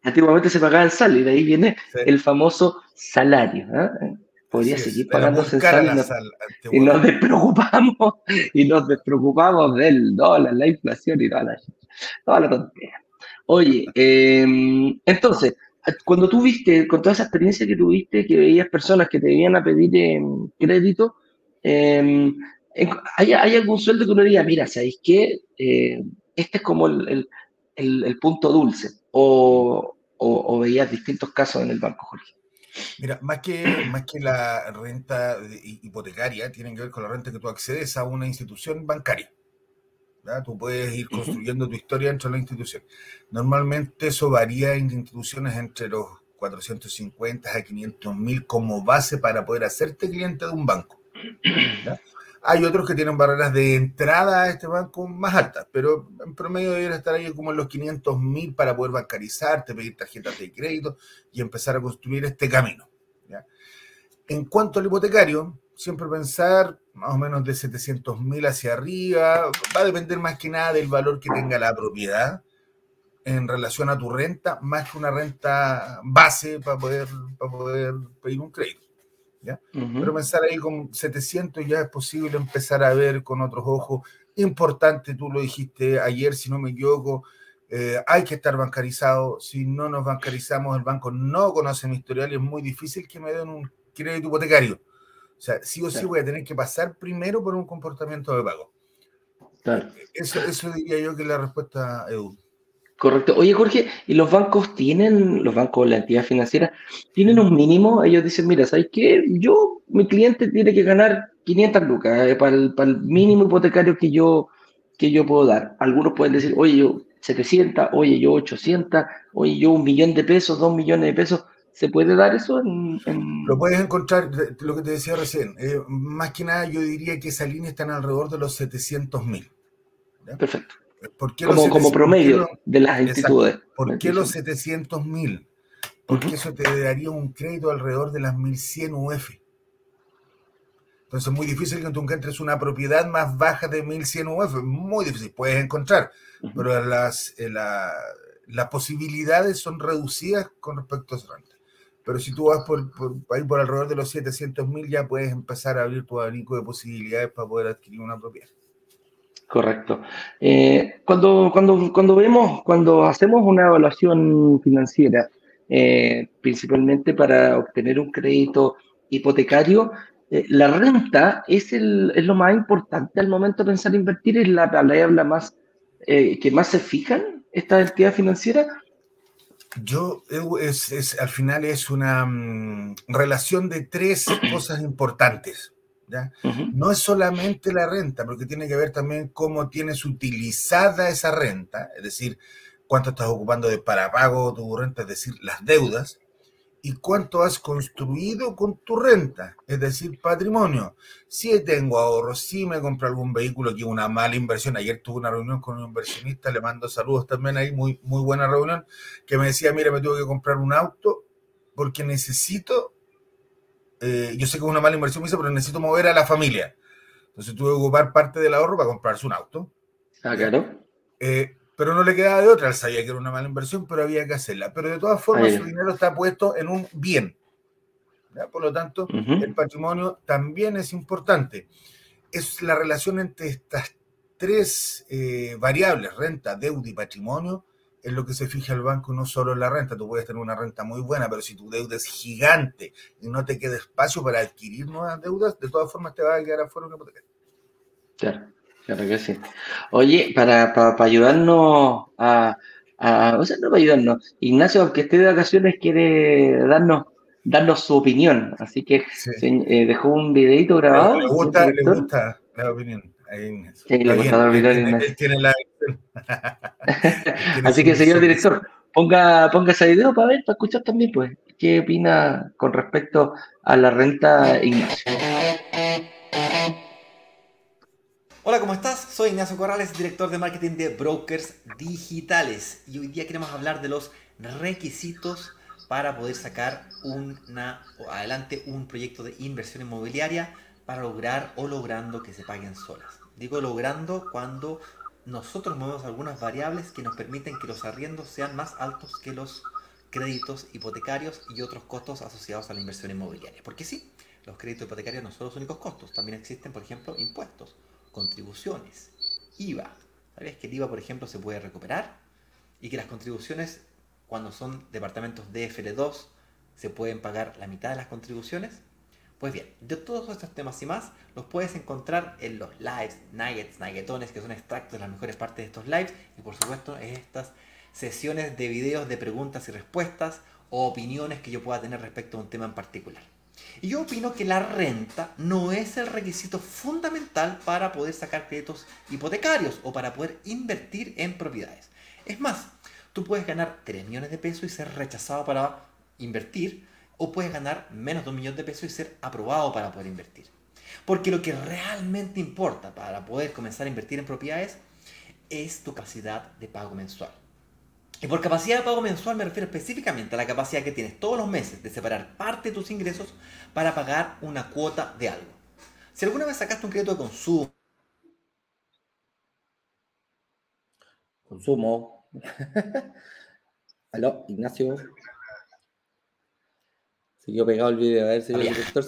antiguamente se pagaba en sal y de ahí viene sí. el famoso salario. ¿eh? Podría sí, seguir pagándose en sal, y nos, sal y nos despreocupamos y nos despreocupamos del dólar, la inflación y toda la, toda la tontería. Oye, em, entonces, cuando tú viste, con toda esa experiencia que tuviste, que veías personas que te venían a pedir em, crédito, em, ¿hay, algún sueldo que uno diga, mira, ¿sabéis qué? Eh, este es como el, punto dulce, o, veías distintos casos en el banco, Jorge. Mira, más que, más que la renta hipotecaria, tienen que ver con la renta que tú accedes a una institución bancaria. Tú puedes ir construyendo tu historia dentro de la institución. Normalmente eso varía en instituciones entre los 450 a 500 mil como base para poder hacerte cliente de un banco. Hay otros que tienen barreras de entrada a este banco más altas, pero en promedio debería estar ahí como en los 500 mil para poder bancarizarte, pedir tarjetas de crédito y empezar a construir este camino. En cuanto al hipotecario, siempre pensar más o menos de 700 mil hacia arriba, va a depender más que nada del valor que tenga la propiedad en relación a tu renta, más que una renta base para poder, para poder pedir un crédito. Pero pensar ahí con 700 ya es posible empezar a ver con otros ojos. Importante, tú lo dijiste ayer, si no me equivoco, eh, hay que estar bancarizado. Si no nos bancarizamos, el banco no conoce mi historial y es muy difícil que me den un crédito hipotecario. O sea, sí o sí voy a tener que pasar primero por un comportamiento de pago. Eso, eso diría yo que es la respuesta, Edu. Correcto. Oye, Jorge, ¿y los bancos tienen, los bancos, la entidad financiera, tienen un mínimo? Ellos dicen, mira, ¿sabes qué? Yo, mi cliente tiene que ganar 500 lucas eh, para, el, mínimo hipotecario que yo, que yo puedo dar. Algunos pueden decir, oye, yo 700, oye, yo 800, oye, yo un millón de pesos, dos millones de pesos. ¿Se puede dar eso? En, Lo puedes encontrar, lo que te decía recién. Eh, más que nada, yo diría que esa línea está alrededor de los 700 mil. Perfecto como, como promedio de las instituciones. ¿Por qué los 700 mil? Porque eso te daría un crédito alrededor de las 1100 UF. Entonces es muy difícil que tú encuentres una propiedad más baja de 1100 UF. Muy difícil, puedes encontrar, pero las, eh, las posibilidades son reducidas con respecto a renta. Pero si tú vas por, por, por alrededor de los 700 mil, ya puedes empezar a abrir tu abanico de posibilidades para poder adquirir una propiedad. Correcto. Eh, cuando, cuando, cuando vemos, cuando hacemos una evaluación financiera, eh, principalmente para obtener un crédito hipotecario, eh, la renta es, el, es, lo más importante al momento de pensar en invertir, es la palabra más que más se fijan esta entidad financiera. Yo, es, es, al final es una mm, relación de tres cosas importantes. No es solamente la renta, porque tiene que ver también cómo tienes utilizada esa renta, es decir, cuánto estás ocupando de parapago tu renta, es decir, las deudas, y cuánto has construido con tu renta, es decir, patrimonio. Si tengo ahorros, si me compro algún vehículo que es una mala inversión. Ayer tuve una reunión con un inversionista, le mando saludos también ahí, muy, muy buena reunión, que me decía, mira, me tuve que comprar un auto porque necesito eh, yo sé que es una mala inversión, pero necesito mover a la familia. Entonces tuve que ocupar parte del ahorro para comprarse un auto. Ah, claro. Eh, pero no le quedaba de otra, él sabía que era una mala inversión, pero había que hacerla. Pero de todas formas, su dinero está puesto en un bien. Por lo tanto, el patrimonio también es importante. Es la relación entre estas tres eh, variables, renta, deuda y patrimonio, es lo que se fija el banco, no solo en la renta. Tú puedes tener una renta muy buena, pero si tu deuda es gigante y no te queda espacio para adquirir nuevas deudas, de todas formas te va a quedar afuera una hipoteca. Claro, claro que sí. Oye, para, para, ayudarnos a, O sea, no para ayudarnos. Ignacio, aunque esté de vacaciones, quiere darnos darnos su opinión. Así que eh, dejó un videito grabado. Le gusta, le gusta la opinión. sí, le gusta la opinión. tiene la Así que, señor director, ponga, ponga ese video para ver, para escuchar también, pues, qué opina con respecto a la renta Ignacio. Hola, ¿cómo estás? Soy Ignacio Corrales, director de marketing de Brokers Digitales. Y hoy día queremos hablar de los requisitos para poder sacar una, adelante un proyecto de inversión inmobiliaria para lograr o logrando que se paguen solas. Digo logrando cuando nosotros movemos algunas variables que nos permiten que los arriendos sean más altos que los créditos hipotecarios y otros costos asociados a la inversión inmobiliaria. Porque sí, los créditos hipotecarios no son los únicos costos, también existen, por ejemplo, impuestos, contribuciones, IVA. ¿Sabías que el IVA, por ejemplo, se puede recuperar? y que las contribuciones, cuando son departamentos DFL2, se pueden pagar la mitad de las contribuciones. Pues bien, de todos estos temas y más los puedes encontrar en los lives, nuggets, nuggetones, que son extractos de las mejores partes de estos lives y por supuesto en estas sesiones de videos de preguntas y respuestas o opiniones que yo pueda tener respecto a un tema en particular. Y yo opino que la renta no es el requisito fundamental para poder sacar créditos hipotecarios o para poder invertir en propiedades. Es más, tú puedes ganar 3 millones de pesos y ser rechazado para invertir, o puedes ganar menos de un millón de pesos y ser aprobado para poder invertir. Porque lo que realmente importa para poder comenzar a invertir en propiedades es tu capacidad de pago mensual. Y por capacidad de pago mensual me refiero específicamente a la capacidad que tienes todos los meses de separar parte de tus ingresos para pagar una cuota de algo. Si alguna vez sacaste un crédito de consumo, consumo. Aló, Ignacio. Siguió pegado el video, a ver si el director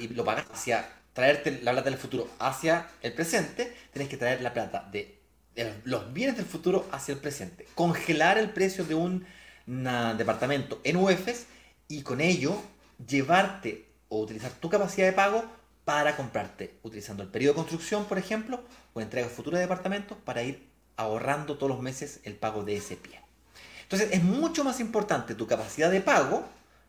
y lo pagas hacia traerte la plata del futuro hacia el presente, tienes que traer la plata de los bienes del futuro hacia el presente. Congelar el precio de un departamento en UEFs y con ello llevarte o utilizar tu capacidad de pago para comprarte, utilizando el periodo de construcción, por ejemplo, o entrega futura de departamentos para ir ahorrando todos los meses el pago de ese pie. Entonces es mucho más importante tu capacidad de pago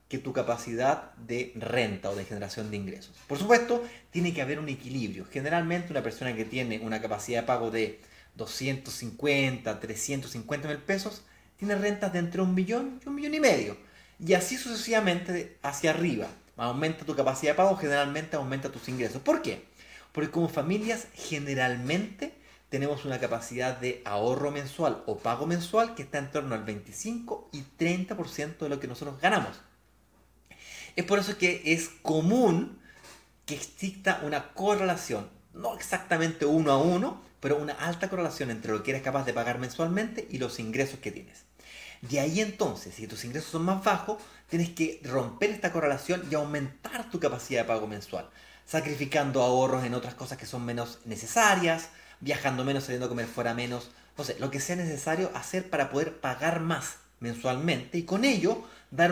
que tu capacidad de renta o de generación de ingresos. Por supuesto, tiene que haber un equilibrio. Generalmente una persona que tiene una capacidad de pago de 250, 350 mil pesos, tiene rentas de entre un millón y un millón y medio. Y así sucesivamente hacia arriba. Aumenta tu capacidad de pago, generalmente aumenta tus ingresos. ¿Por qué? Porque como familias generalmente tenemos una capacidad de ahorro mensual o pago mensual que está en torno al 25 y 30% de lo que nosotros ganamos. Es por eso que es común que exista una correlación, no exactamente uno a uno, pero una alta correlación entre lo que eres capaz de pagar mensualmente y los ingresos que tienes. De ahí entonces, si tus ingresos son más bajos, tienes que romper esta correlación y aumentar tu capacidad de pago mensual, sacrificando ahorros en otras cosas que son menos necesarias, viajando menos, saliendo a comer fuera menos, no sé, lo que sea necesario hacer para poder pagar más mensualmente y con ello dar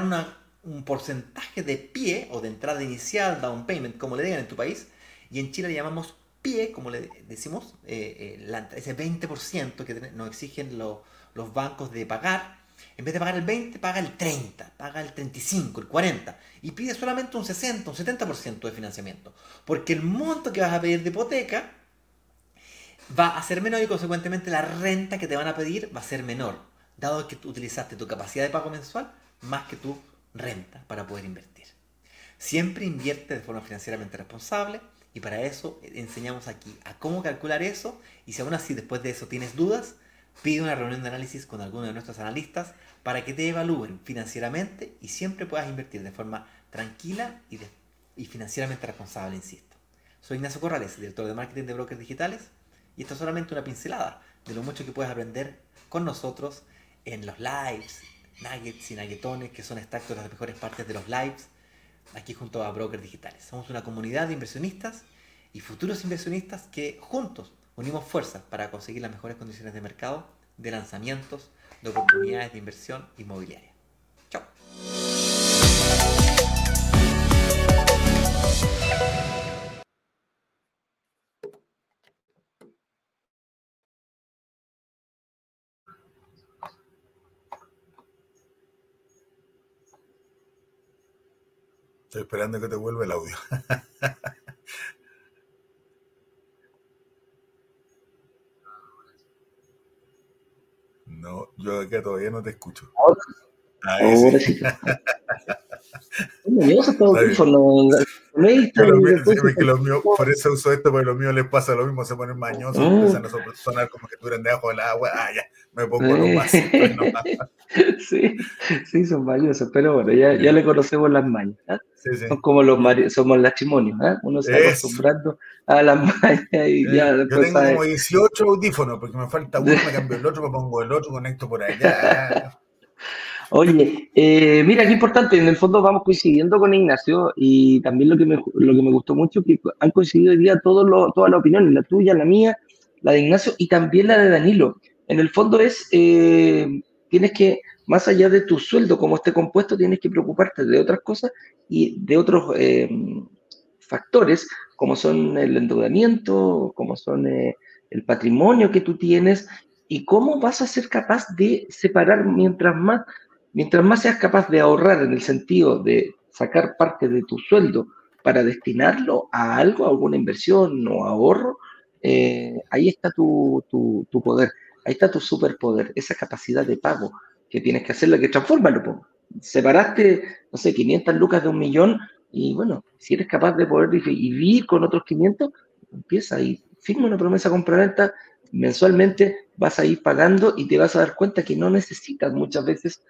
un porcentaje de pie o de entrada inicial, down payment, como le digan en tu país, y en Chile le llamamos pie, como le decimos, eh, eh, ese 20% que nos exigen los bancos de pagar, en vez de pagar el 20, paga el 30, paga el 35, el 40, y pide solamente un 60, un 70% de financiamiento, porque el monto que vas a pedir de hipoteca va a ser menor y consecuentemente la renta que te van a pedir va a ser menor, dado que tú utilizaste tu capacidad de pago mensual más que tu renta para poder invertir. Siempre invierte de forma financieramente responsable, y para eso enseñamos aquí a cómo calcular eso. Y si aún así después de eso tienes dudas, pide una reunión de análisis con alguno de nuestros analistas para que te evalúen financieramente y siempre puedas invertir de forma tranquila y, y financieramente responsable, insisto. Soy Ignacio Corrales, director de marketing de Brokers Digitales, y esto es solamente una pincelada de lo mucho que puedes aprender con nosotros en los lives, nuggets y nuggetones, que son extractos de las mejores partes de los lives aquí junto a Brokers Digitales. Somos una comunidad de inversionistas y futuros inversionistas que juntos unimos fuerzas para conseguir las mejores condiciones de mercado, de lanzamientos, de oportunidades de inversión inmobiliaria. Chao. Estoy esperando que te vuelva el audio. no, yo acá todavía no te escucho. Sí. por eso uso esto, porque los míos les pasa lo mismo, se ponen mañosos, oh. empiezan a sonar como que estuvieran debajo del agua. Ah, ya, me pongo lo más. sí, sí, son mañosos, pero bueno, ya, ya le conocemos las mañas. ¿ah? Sí, sí. Son como los somos lachimonios, ¿eh? uno se va acostumbrando a las mañas y ya. Yo tengo como 18 audífonos, porque me falta uno, me cambio el otro, me pongo el otro, conecto por allá. Oye, eh, mira, qué importante, en el fondo vamos coincidiendo con Ignacio y también lo que me, lo que me gustó mucho que han coincidido hoy día todas las opiniones, la tuya, la mía, la de Ignacio y también la de Danilo. En el fondo es, eh, tienes que, más allá de tu sueldo, como esté compuesto, tienes que preocuparte de otras cosas y de otros eh, factores, como son el endeudamiento, como son eh, el patrimonio que tú tienes, y cómo vas a ser capaz de separar mientras más, mientras más seas capaz de ahorrar en el sentido de sacar parte de tu sueldo para destinarlo a algo, a alguna inversión o ahorro, eh, ahí está tu, tu, poder, ahí está tu superpoder, esa capacidad de pago que tienes que hacerlo, que transformalo. Separaste, no sé, 500 lucas de un millón y bueno, si eres capaz de poder vivir con otros 500, empieza y firma una promesa compraventa mensualmente, vas a ir pagando y te vas a dar cuenta que no necesitas muchas veces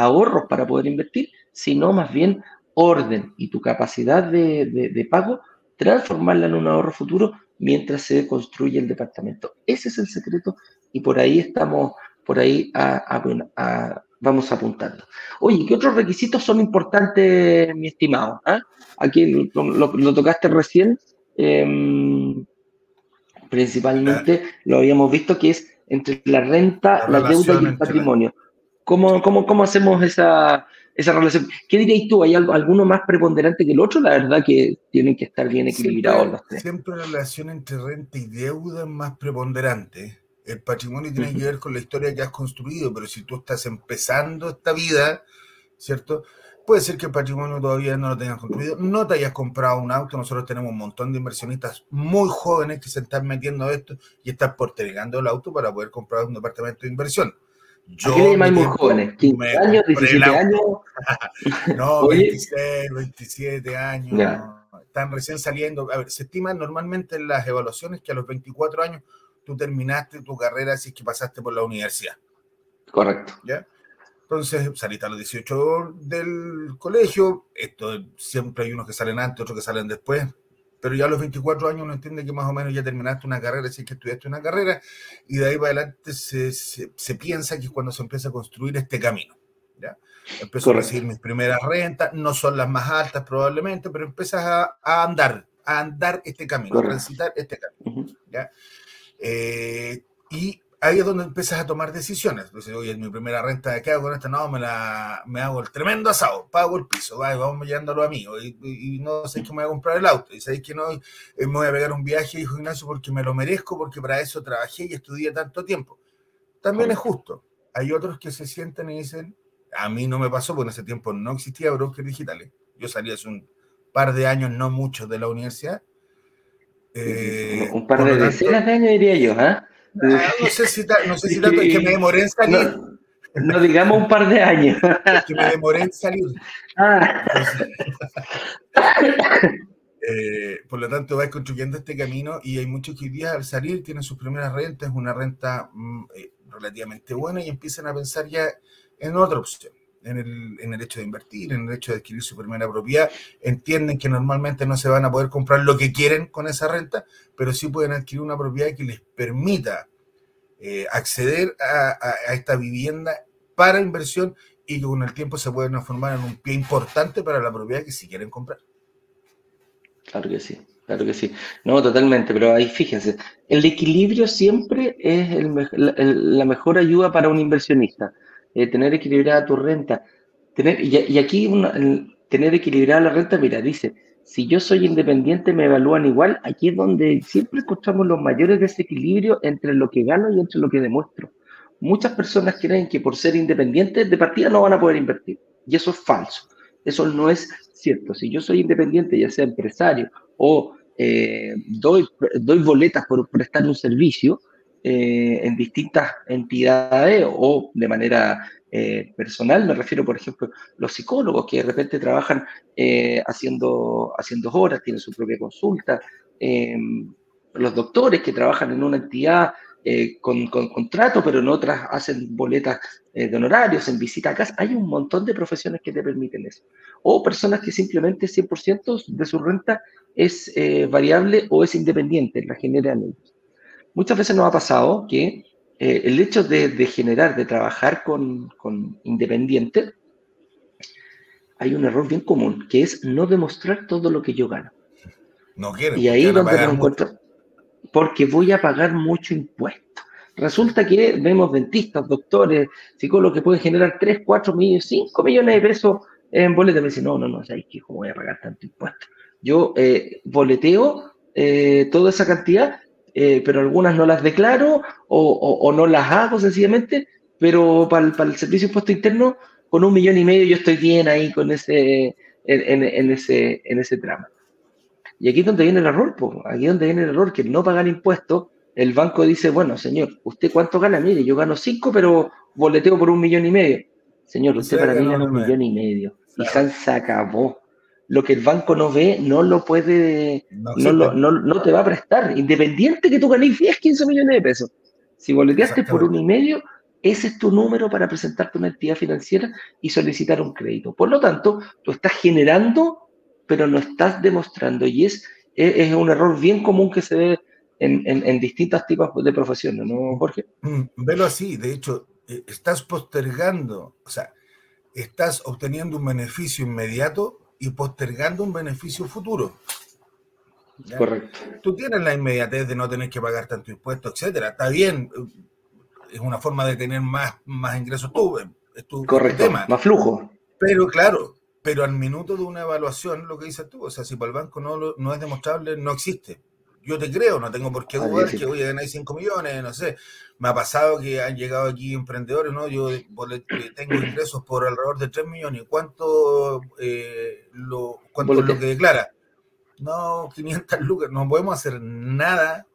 ahorros para poder invertir, sino más bien orden y tu capacidad de, de pago, transformarla en un ahorro futuro mientras se construye el departamento. Ese es el secreto y por ahí estamos, por ahí vamos apuntando. Oye, ¿qué otros requisitos son importantes, mi estimado? ¿Ah? Aquí lo, tocaste recién. Em, principalmente lo habíamos visto que es entre la renta, la, deuda y el patrimonio. ¿Cómo, cómo, cómo hacemos esa, esa relación. ¿Qué dirías tú? ¿Hay algo, alguno más preponderante que el otro? La verdad que tienen que estar bien equilibrados los tres. Siempre la relación entre renta y deuda es más preponderante. El patrimonio tiene que ver con la historia que has construido, pero si tú estás empezando esta vida, ¿cierto? Puede ser que el patrimonio todavía no lo tengas construido, no te hayas comprado un auto. Nosotros tenemos un montón de inversionistas muy jóvenes que se están metiendo a esto y están postergando el auto para poder comprar un departamento de inversión. Yo, ¿A qué le llamáis muy jóvenes? ¿15 años? ¿17 años? no, 26, 27 años. Están recién saliendo. A ver, se estima normalmente en las evaluaciones que a los 24 años tú terminaste tu carrera si es que pasaste por la universidad. Correcto. ¿Ya? Entonces saliste a los 18 del colegio. Esto siempre hay unos que salen antes, otros que salen después pero ya a los 24 años uno entiende que más o menos ya terminaste una carrera, si es que estudiaste una carrera, y de ahí para adelante se, se, piensa que es cuando se empieza a construir este camino. ¿ya? Empiezo a recibir mis primeras rentas, no son las más altas probablemente, pero empiezas a, a andar, a andar este camino, a transitar este camino. ¿ya? Eh, y ahí es donde empiezas a tomar decisiones. Dices, oye, mi primera renta, ¿qué hago con esta? No, me, la, me hago el tremendo asado, pago el piso, vamos llevando a amigos, y, no sé qué me voy a comprar el auto, y sabéis que no, eh, me voy a pegar un viaje, dijo Ignacio, porque me lo merezco, porque para eso trabajé y estudié tanto tiempo. También es justo. Hay otros que se sienten y dicen, a mí no me pasó, porque en ese tiempo no existía brokers digitales. Yo salí hace un par de años, no muchos, de la universidad. un par de decenas de años diría yo, ¿ah? Ah, no sé si, no sé si tanto es que me demoré en salir. No, digamos un par de años. Es que me demoré en salir. Ah. Eh, por lo tanto, vais construyendo este camino y hay muchos que hoy día al salir tienen sus primeras rentas, una renta mm, eh, relativamente buena y empiezan a pensar ya en otra opción. En el, en el, hecho de invertir, en el hecho de adquirir su primera propiedad, entienden que normalmente no se van a poder comprar lo que quieren con esa renta, pero sí pueden adquirir una propiedad que les permita eh, acceder a, esta vivienda para inversión y que con el tiempo se pueden transformar en un pie importante para la propiedad que si quieren comprar. Claro que sí, claro que sí. No, totalmente, pero ahí fíjense, el equilibrio siempre es la mejor ayuda para un inversionista. Eh, tener equilibrada tu renta. Tener, y, aquí tener equilibrada la renta, mira, dice, si yo soy independiente me evalúan igual, aquí es donde siempre encontramos los mayores desequilibrios entre lo que gano y entre lo que demuestro. Muchas personas creen que por ser independientes de partida no van a poder invertir. Y eso es falso. Eso no es cierto. Si yo soy independiente, ya sea empresario o eh, doy, doy boletas por prestar un servicio, eh, en distintas entidades o de manera eh, personal. Me refiero, por ejemplo, los psicólogos que de repente trabajan eh, haciendo, haciendo horas, tienen su propia consulta. los doctores que trabajan en una entidad con, contrato, pero en otras hacen boletas de honorarios, en visita a casa. Hay un montón de profesiones que te permiten eso. O personas que simplemente 100% de su renta es variable o es independiente, la generan ellos muchas veces nos ha pasado que eh, el hecho de, generar, de trabajar con, con independientes, hay un error bien común, que es no demostrar todo lo que yo gano. No quiero. Y ahí donde me encuentro, porque voy a pagar mucho impuesto. resulta que vemos dentistas, doctores, psicólogos que pueden generar 3, 4 millones, 5 millones de pesos en boletas. Me dicen, no, no, no, ¿sabes qué? ¿Cómo voy a pagar tanto impuesto? Yo eh, boleteo eh, toda esa cantidad, eh, pero algunas no las declaro o, no las hago sencillamente, pero para el, para el servicio impuesto interno, con un millón y medio yo estoy bien ahí con ese, en, ese, en ese tramo. Y aquí es donde viene el error, pues. aquí es donde viene el error, que no pagar impuestos, el banco dice, bueno, señor, ¿usted cuánto gana? Mire, yo gano cinco, pero boleteo por un millón y medio. Señor, usted para mí gana un millón y medio. Y se acabó lo que el banco no ve, no lo puede, no, no, te va a prestar, independiente que tú ganes 10, 15 millones de pesos. Si boleteaste por uno y medio, ese es tu número para presentarte una entidad financiera y solicitar un crédito. Por lo tanto, tú estás generando, pero no estás demostrando. Y es, es, un error bien común que se ve en, en, distintos tipos de profesiones, ¿no, Jorge? Mm, velo así, de hecho, eh, estás postergando, o sea, estás obteniendo un beneficio inmediato y postergando un beneficio futuro. Correcto. Tú tienes la inmediatez de no tener que pagar tanto impuesto, etcétera. Está bien, es una forma de tener más, más ingresos tú, es tu, Correcto, más flujo. Pero claro, pero al minuto de una evaluación, lo que dices tú, o sea, si para el banco no, no es demostrable, no existe yo te creo, no tengo por qué dudar que voy a ganar 5 millones, no sé. Me ha pasado que han llegado aquí emprendedores, ¿no? Yo eh, tengo ingresos por alrededor de 3 millones. ¿Cuánto, eh, lo, cuánto es lo que declara? No, 500 lucas. No podemos hacer nada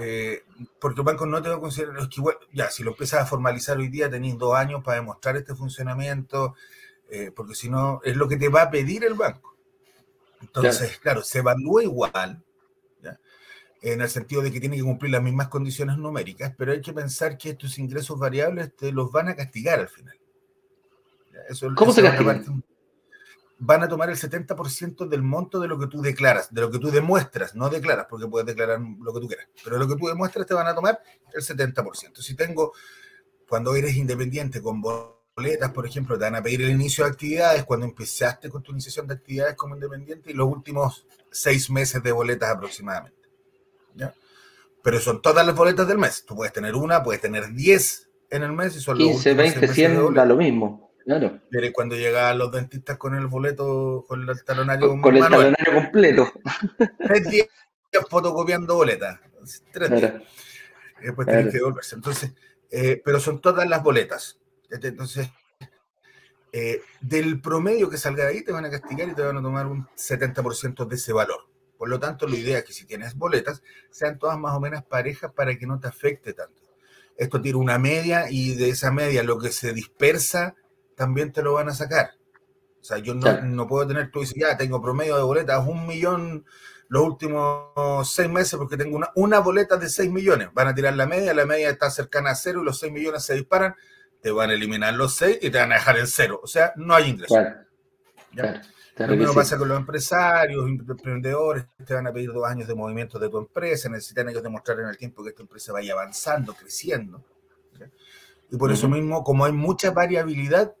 eh, porque el banco no te va a considerar. Es que igual, ya, si lo empiezas a formalizar hoy día, tenéis dos años para demostrar este funcionamiento, porque si no, es lo que te va a pedir el banco. Entonces, claro se evalúa igual en el sentido de que tiene que cumplir las mismas condiciones numéricas, pero hay que pensar que estos ingresos variables te los van a castigar al final. ¿Cómo se castigan? Van a tomar el 70% del monto de lo que tú declaras, de lo que tú demuestras, no declaras, porque puedes declarar lo que tú quieras, pero lo que tú demuestras te van a tomar el 70%. Si tengo, cuando eres independiente con boletas, por ejemplo, te van a pedir el inicio de actividades, cuando empezaste con tu iniciación de actividades como independiente y los últimos seis meses de boletas aproximadamente. Pero son todas las boletas del mes. Tú puedes tener una, puedes tener 10 en el mes y son 15, 20, 100, da lo mismo. Claro. Pero cuando llegan los dentistas con el boleto, con el talonario Con, con el talonario completo. Tres días fotocopiando boletas. Tres días. Y después tienes que devolverse. Entonces, eh, pero son todas las boletas. Entonces, eh, del promedio que salga de ahí, te van a castigar y te van a tomar un 70% de ese valor. Por lo tanto, la idea es que si tienes boletas, sean todas más o menos parejas para que no te afecte tanto. Esto tiene una media y de esa media lo que se dispersa también te lo van a sacar. O sea, yo no, puedo tener, tú dices, ya tengo promedio de boletas, un millón los últimos seis meses porque tengo una, una boleta de seis millones. Van a tirar la media, la media está cercana a cero y los seis millones se disparan, te van a eliminar los seis y te van a dejar en cero. O sea, no hay ingreso. Claro, lo mismo pasa con los empresarios, emprendedores, te van a pedir dos años de movimiento de tu empresa, necesitan ellos demostrar en el tiempo que esta empresa vaya avanzando, creciendo. Y por eso mismo, como hay mucha variabilidad,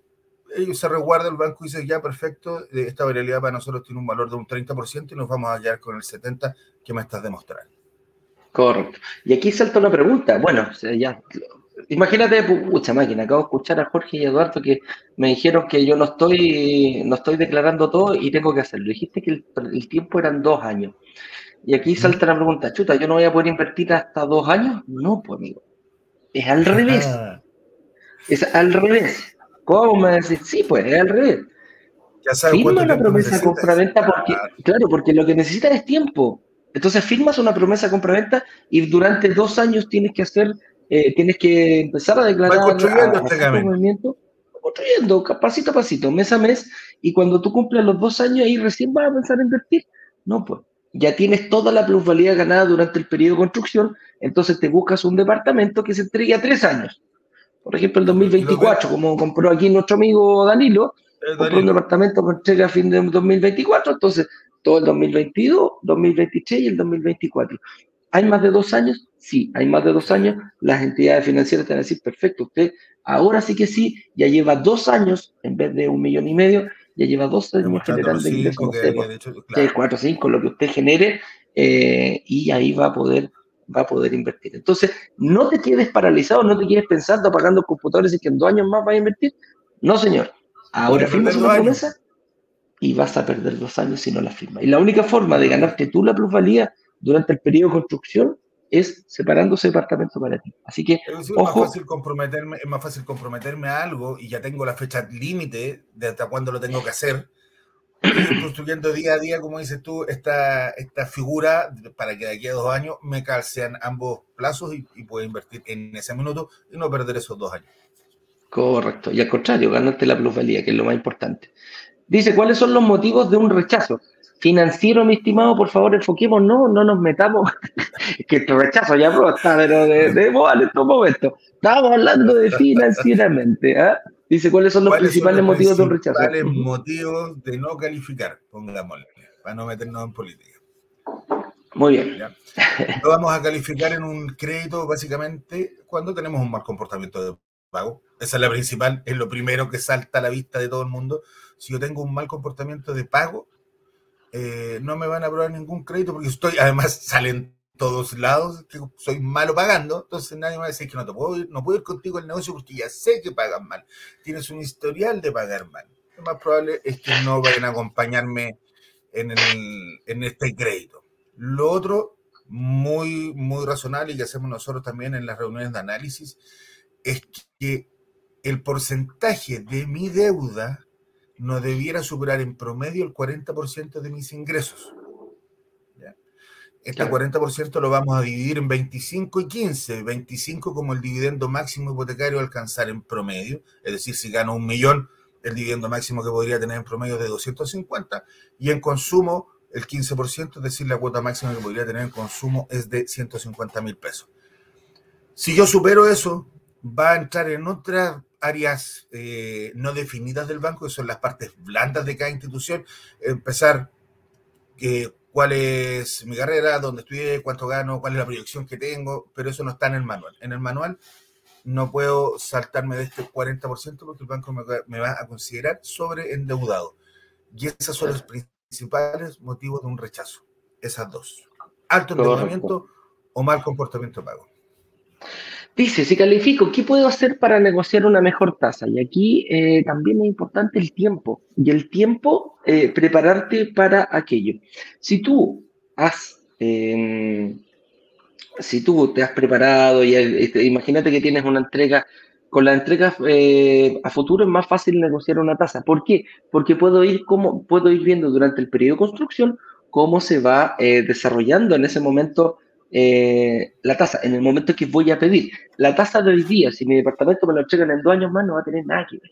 ellos se resguardan, el banco dice, ya, perfecto, esta variabilidad para nosotros tiene un valor de un 30% y nos vamos a quedar con el 70% que me estás demostrando. Correcto. Y aquí salta una pregunta. Bueno, ya imagínate, mucha máquina, acabo de escuchar a Jorge y Eduardo que me dijeron que yo no estoy, no estoy declarando todo y tengo que hacerlo. Dijiste que el, tiempo eran dos años. Y aquí salta la pregunta, chuta, ¿yo no voy a poder invertir hasta dos años? No, pues amigo. Es al revés. Es al revés. ¿Cómo me decís? Sí, pues es al revés. Ya Firma una promesa compraventa porque, claro, porque lo que necesitas es tiempo. Entonces firmas una promesa compraventa y durante dos años tienes que hacer eh, tienes que empezar a declarar construyendo este movimiento, construyendo pasito a pasito, mes a mes, y cuando tú cumples los dos años, ahí recién vas a pensar en invertir. No, pues ya tienes toda la plusvalía ganada durante el periodo de construcción, entonces te buscas un departamento que se entregue a tres años. Por ejemplo, el 2024, como compró aquí nuestro amigo Danilo, compró un departamento que entrega a fin de 2024, entonces todo el 2022, 2023 y el 2024. ¿Hay más de dos años? Sí, hay más de dos años. Las entidades financieras te van a decir, perfecto, usted ahora sí que sí, ya lleva dos años en vez de un millón y medio, ya lleva dos años generando ingresos, no sé, cuatro, cinco, lo que usted genere, eh, y ahí va a poder va a poder invertir. Entonces, no te quedes paralizado, no te quedes pensando, pagando computadores y que en dos años más vas a invertir. No, señor. Ahora firmas una promesa y vas a perder dos años si no la firmas. Y la única forma de ganarte tú la plusvalía durante el periodo de construcción es separando ese departamento para ti. Así que, es Más fácil comprometerme, es más fácil comprometerme a algo y ya tengo la fecha límite de hasta cuándo lo tengo que hacer. construyendo día a día, como dices tú, esta, esta figura para que de aquí a dos años me calcean ambos plazos y, y pueda invertir en ese minuto y no perder esos dos años. Correcto. Y al contrario, ganarte la plusvalía, que es lo más importante. Dice, ¿cuáles son los motivos de un rechazo? Financiero, mi estimado, por favor, enfoquemos, no, no nos metamos, que el rechazo ya no está, pero de, de en estos momentos. Estamos hablando de financieramente. ¿eh? Dice, ¿cuáles son los principales motivos de un rechazo? Principales motivos de no calificar, pongámosle, para no meternos en política. Muy bien. No vamos a calificar en un crédito básicamente cuando tenemos un mal comportamiento de pago. Esa es la principal, es lo primero que salta a la vista de todo el mundo. Si yo tengo un mal comportamiento de pago, eh, no me van a aprobar ningún crédito porque estoy, además salen todos lados que soy malo pagando, entonces nadie me va a decir que no te puedo ir, no puedo ir contigo al negocio porque ya sé que pagan mal. Tienes un historial de pagar mal. Lo más probable es que no vayan a acompañarme en, en este crédito. Lo otro, muy, muy razonable y que hacemos nosotros también en las reuniones de análisis, es que el porcentaje de mi deuda no debiera superar en promedio el 40% de mis ingresos. Este 40% lo vamos a dividir en 25 y 15. 25 como el dividendo máximo hipotecario alcanzar en promedio, es decir, si gano un millón, el dividendo máximo que podría tener en promedio es de 250. Y en consumo, el 15%, es decir, la cuota máxima que podría tener en consumo es de 150 mil pesos. Si yo supero eso, va a entrar en otras áreas eh, no definidas del banco, que son las partes blandas de cada institución, empezar eh, cuál es mi carrera, dónde estudié, cuánto gano, cuál es la proyección que tengo, pero eso no está en el manual. En el manual no puedo saltarme de este 40% porque el banco me, va a considerar sobre endeudado. Y esos son los principales motivos de un rechazo. Esas dos. Alto endeudamiento o mal comportamiento pago. Dice, si califico, ¿qué puedo hacer para negociar una mejor tasa? Y aquí eh, también es importante el tiempo. Y el tiempo, eh, prepararte para aquello. Si tú has, em, si tú te has preparado y este, imagínate que tienes una entrega, con la entrega eh, a futuro es más fácil negociar una tasa. ¿Por qué? Porque puedo ir, como, puedo ir viendo durante el periodo de construcción cómo se va desarrollando en ese momento eh, la tasa, en el momento que voy a pedir. La tasa de hoy día, si mi departamento me lo entregan en dos años más, no va a tener nada que ver.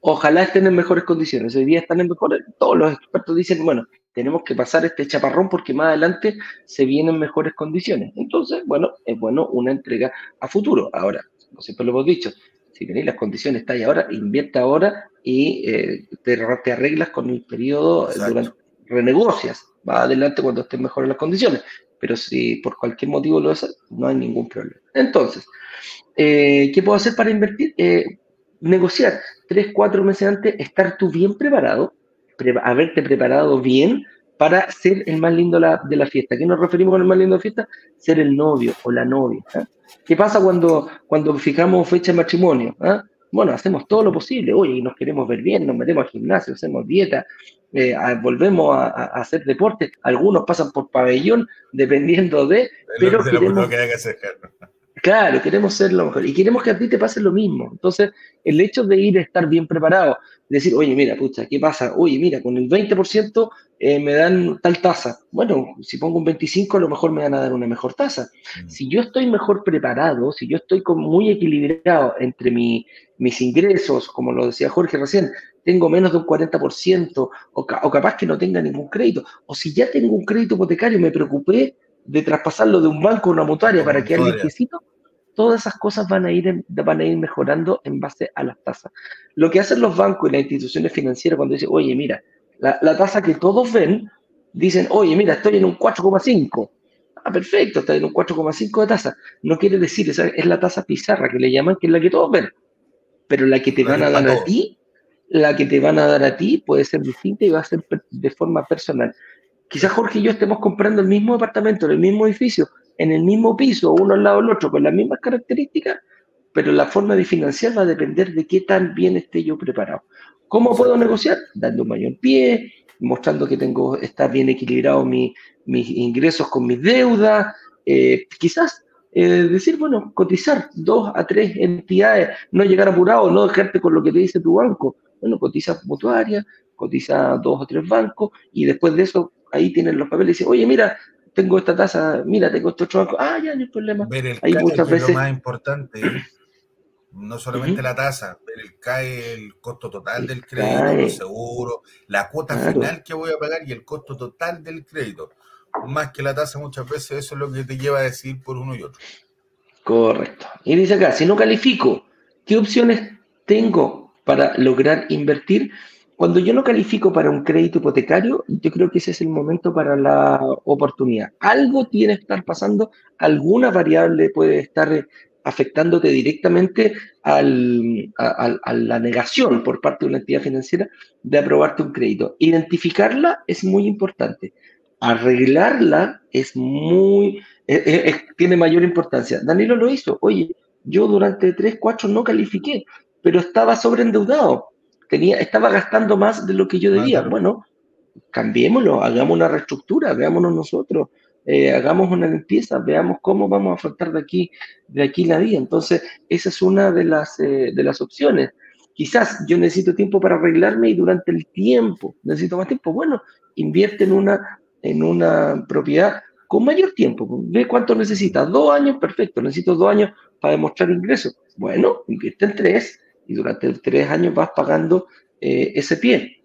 Ojalá estén en mejores condiciones. Hoy día están en mejores. Todos los expertos dicen, bueno, tenemos que pasar este chaparrón porque más adelante se vienen mejores condiciones. Entonces, bueno, es bueno una entrega a futuro. Ahora, como siempre lo hemos dicho, si tenéis las condiciones, está ahí ahora, invierte ahora y eh, te, te, arreglas con el periodo, durante, renegocias, va adelante cuando estén mejores las condiciones pero si por cualquier motivo lo haces, no hay ningún problema. Entonces, eh, ¿qué puedo hacer para invertir? Eh, negociar tres, cuatro meses antes, estar tú bien preparado, haberte preparado bien para ser el más lindo de la fiesta. ¿Qué nos referimos con el más lindo de la fiesta? Ser el novio o la novia. ¿eh? ¿Qué pasa cuando, cuando fijamos fecha de matrimonio? Bueno, hacemos todo lo posible. Oye, nos queremos ver bien, nos metemos al gimnasio, hacemos dieta, eh, volvemos a, hacer deporte, algunos pasan por pabellón, dependiendo de, pero queremos, claro, queremos ser lo mejor y queremos que a ti te pase lo mismo. Entonces, el hecho de ir a estar bien preparado, decir, oye, mira, pucha, ¿qué pasa? Oye, mira, con el 20% eh, me dan tal tasa. Bueno, si pongo un 25, a lo mejor me van a dar una mejor tasa. Mm. Si yo estoy mejor preparado, si yo estoy muy equilibrado entre mi, mis ingresos, como lo decía Jorge recién, tengo menos de un 40% o, o capaz que no tenga ningún crédito, o si ya tengo un crédito hipotecario, me preocupé de traspasarlo de un banco a una mutuaria para que alguien necesito, todas esas cosas van a, ir, van a ir mejorando en base a las tasas. Lo que hacen los bancos y las instituciones financieras cuando dicen, oye, mira, la, la tasa que todos ven, dicen, oye, mira, estoy en un 4,5. Ah, perfecto, está en un 4,5 de tasa. No quiere decir, esa es la tasa pizarra que le llaman, que es la que todos ven. Pero la que te van a dar a ti la que te van a dar a ti puede ser distinta y va a ser de forma personal. Quizás Jorge y yo estemos comprando el mismo departamento, en el mismo edificio, en el mismo piso, uno al lado del otro, con las mismas características, pero la forma de financiar va a depender de qué tan bien esté yo preparado. ¿Cómo puedo negociar? Dando un mayor pie, mostrando que tengo, está bien equilibrado mis ingresos con mis deudas, eh, quizás eh, decir, bueno, cotizar dos a tres entidades, no llegar apurado, no dejarte con lo que te dice tu banco. Bueno, cotiza mutuaria, cotiza dos o tres bancos y después de eso ahí tienen los papeles y dicen, oye, mira, tengo esta tasa, mira, tengo este otro banco, ah, ya no hay problema. Ver el hay muchas veces... es lo más importante, no solamente la tasa, ver el CAE, el costo total del crédito, los seguros, la cuota final que voy a pagar y el costo total del crédito. Más que la tasa muchas veces eso es lo que te lleva a decir por uno y otro. Correcto. Y dice acá, si no califico, ¿qué opciones tengo para lograr invertir? Cuando yo no califico para un crédito hipotecario, yo creo que ese es el momento para la oportunidad. Algo tiene que estar pasando, alguna variable puede estar afectándote directamente a, la negación por parte de una entidad financiera de aprobarte un crédito. Identificarla es muy importante. Arreglarla es muy, tiene mayor importancia. Danilo lo hizo. Oye, yo durante 3, 4 no califiqué, pero estaba sobreendeudado tenía, estaba gastando más de lo que yo debía. Bueno, cambiémoslo, hagamos una reestructura, veámonos nosotros, eh, hagamos una limpieza, veamos cómo vamos a afrontar de aquí, de aquí la vida. Entonces, esa es una de las, eh, de las opciones. Quizás yo necesito tiempo para arreglarme y durante el tiempo necesito más tiempo. Bueno, invierte en una, en una propiedad con mayor tiempo. Ve cuánto necesitas. Dos años, perfecto. Necesito dos años para demostrar ingresos. Bueno, invierte en tres y durante tres años vas pagando eh, ese pie.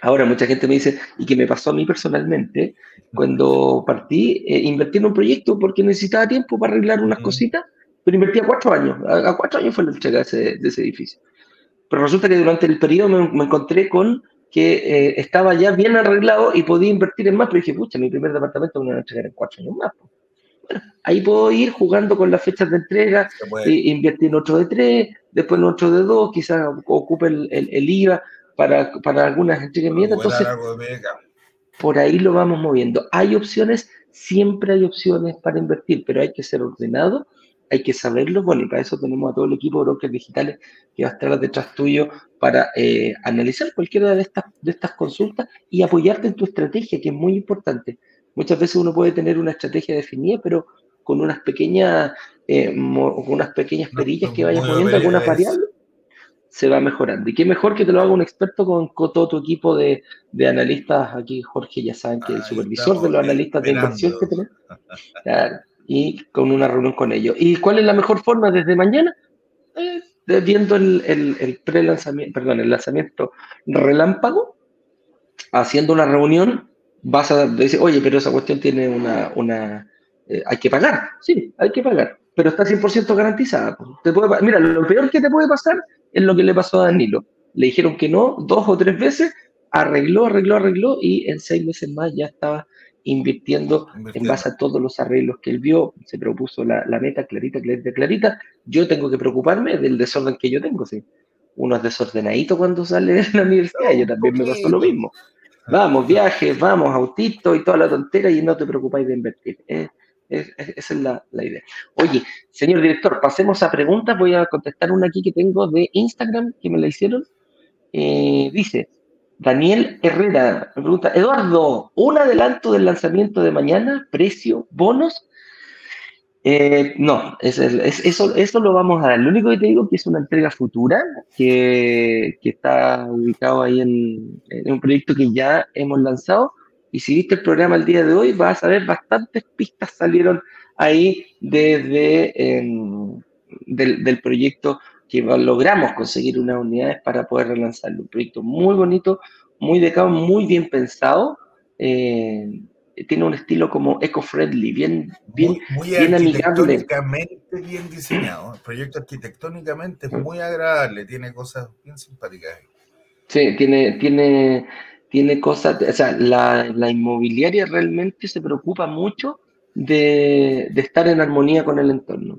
Ahora, mucha gente me dice, y que me pasó a mí personalmente, cuando partí, eh, invertí en un proyecto porque necesitaba tiempo para arreglar unas cositas, pero invertí a cuatro años. A, cuatro años fue la entrega de ese, de ese, edificio. Pero resulta que durante el periodo me, encontré con que eh, estaba ya bien arreglado y podía invertir en más, pero dije, pucha, mi primer departamento me van a entregar en cuatro años más ahí puedo ir jugando con las fechas de entrega, e invertir en otro de tres, después en otro de dos, quizás ocupe el, el, IVA para, para algunas entregas Entonces, por ahí lo vamos moviendo. Hay opciones, siempre hay opciones para invertir, pero hay que ser ordenado, hay que saberlo. Bueno, y para eso tenemos a todo el equipo de brokers digitales que va a estar detrás tuyo para eh, analizar cualquiera de estas, de estas consultas y apoyarte en tu estrategia, que es muy importante. Muchas veces uno puede tener una estrategia definida, pero con unas pequeñas, eh, unas pequeñas perillas que vayas poniendo, algunas variables, se va mejorando. Y qué mejor que te lo haga un experto con, todo tu equipo de, analistas. Aquí, Jorge, ya saben que el supervisor de los analistas de inversión que tenemos. y con una reunión con ellos. ¿Y cuál es la mejor forma desde mañana? Eh, viendo el, el, pre-lanzamiento, perdón, el lanzamiento relámpago, haciendo una reunión vas a decir, oye, pero esa cuestión tiene una, una eh, hay que pagar. Sí, hay que pagar, pero está 100% garantizada. Te mira, lo peor que te puede pasar es lo que le pasó a Danilo. Le dijeron que no dos o tres veces, arregló, arregló, arregló y en seis meses más ya estaba invirtiendo, en base a todos los arreglos que él vio, se propuso la, la, meta clarita, clarita, clarita. Yo tengo que preocuparme del desorden que yo tengo, sí. Uno es desordenadito cuando sale de la universidad, yo también me pasó lo mismo. Vamos, viajes, vamos, autito y toda la tontera y no te preocupáis de invertir. esa es la, idea. Oye, señor director, pasemos a preguntas. Voy a contestar una aquí que tengo de Instagram que me la hicieron. Eh, dice, Daniel Herrera me pregunta, Eduardo, ¿un adelanto del lanzamiento de mañana? ¿Precio? ¿Bonos? Eh, no, eso, eso lo vamos a dar. Lo único que te digo es que es una entrega futura que, está ubicado ahí en, un proyecto que ya hemos lanzado. Y si viste el programa el día de hoy, vas a ver bastantes pistas salieron ahí desde del, del, proyecto que logramos conseguir unas unidades para poder relanzarlo. Un proyecto muy bonito, muy decado, muy bien pensado. Eh, tiene un estilo como eco-friendly, bien, bien, muy, bien arquitectónicamente bien diseñado. El proyecto arquitectónicamente es muy agradable, tiene cosas bien simpáticas. Sí, tiene, tiene, tiene cosas, o sea, la, la inmobiliaria realmente se preocupa mucho de, de, estar en armonía con el entorno.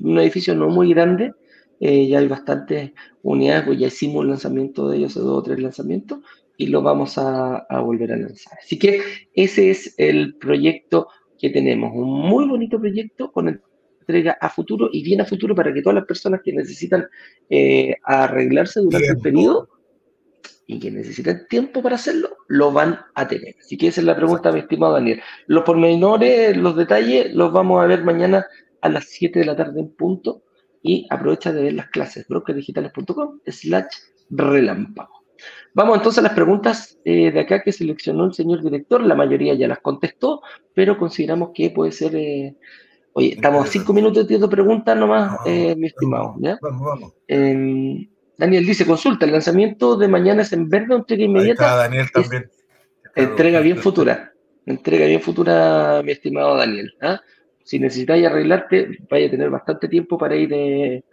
Un edificio no muy grande, eh, ya hay bastantes unidades, pues ya hicimos un lanzamiento de ellos, dos o tres lanzamientos, y lo vamos a, volver a lanzar. Así que ese es el proyecto que tenemos un muy bonito proyecto con entrega a futuro y bien a futuro para que todas las personas que necesitan eh, arreglarse durante el periodo y que necesitan tiempo para hacerlo, lo van a tener. Así que esa es la pregunta, mi estimado Daniel. Los pormenores, los detalles, los vamos a ver mañana a las 7 de la tarde en punto y aprovecha de ver las clases brokerdigitales.com slash relámpago. Vamos entonces a las preguntas eh, de acá que seleccionó el señor director. La mayoría ya las contestó, pero consideramos que puede ser. Eh, oye, estamos a cinco minutos de preguntas nomás, eh, mi estimado. Vamos, vamos. Em, Daniel dice: consulta, el lanzamiento de mañana es en verde entrega inmediata. Daniel también. Entrega bien futura. Entrega bien futura, mi estimado Daniel. ¿ah? Si necesitáis arreglarte, vaya a tener bastante tiempo para ir,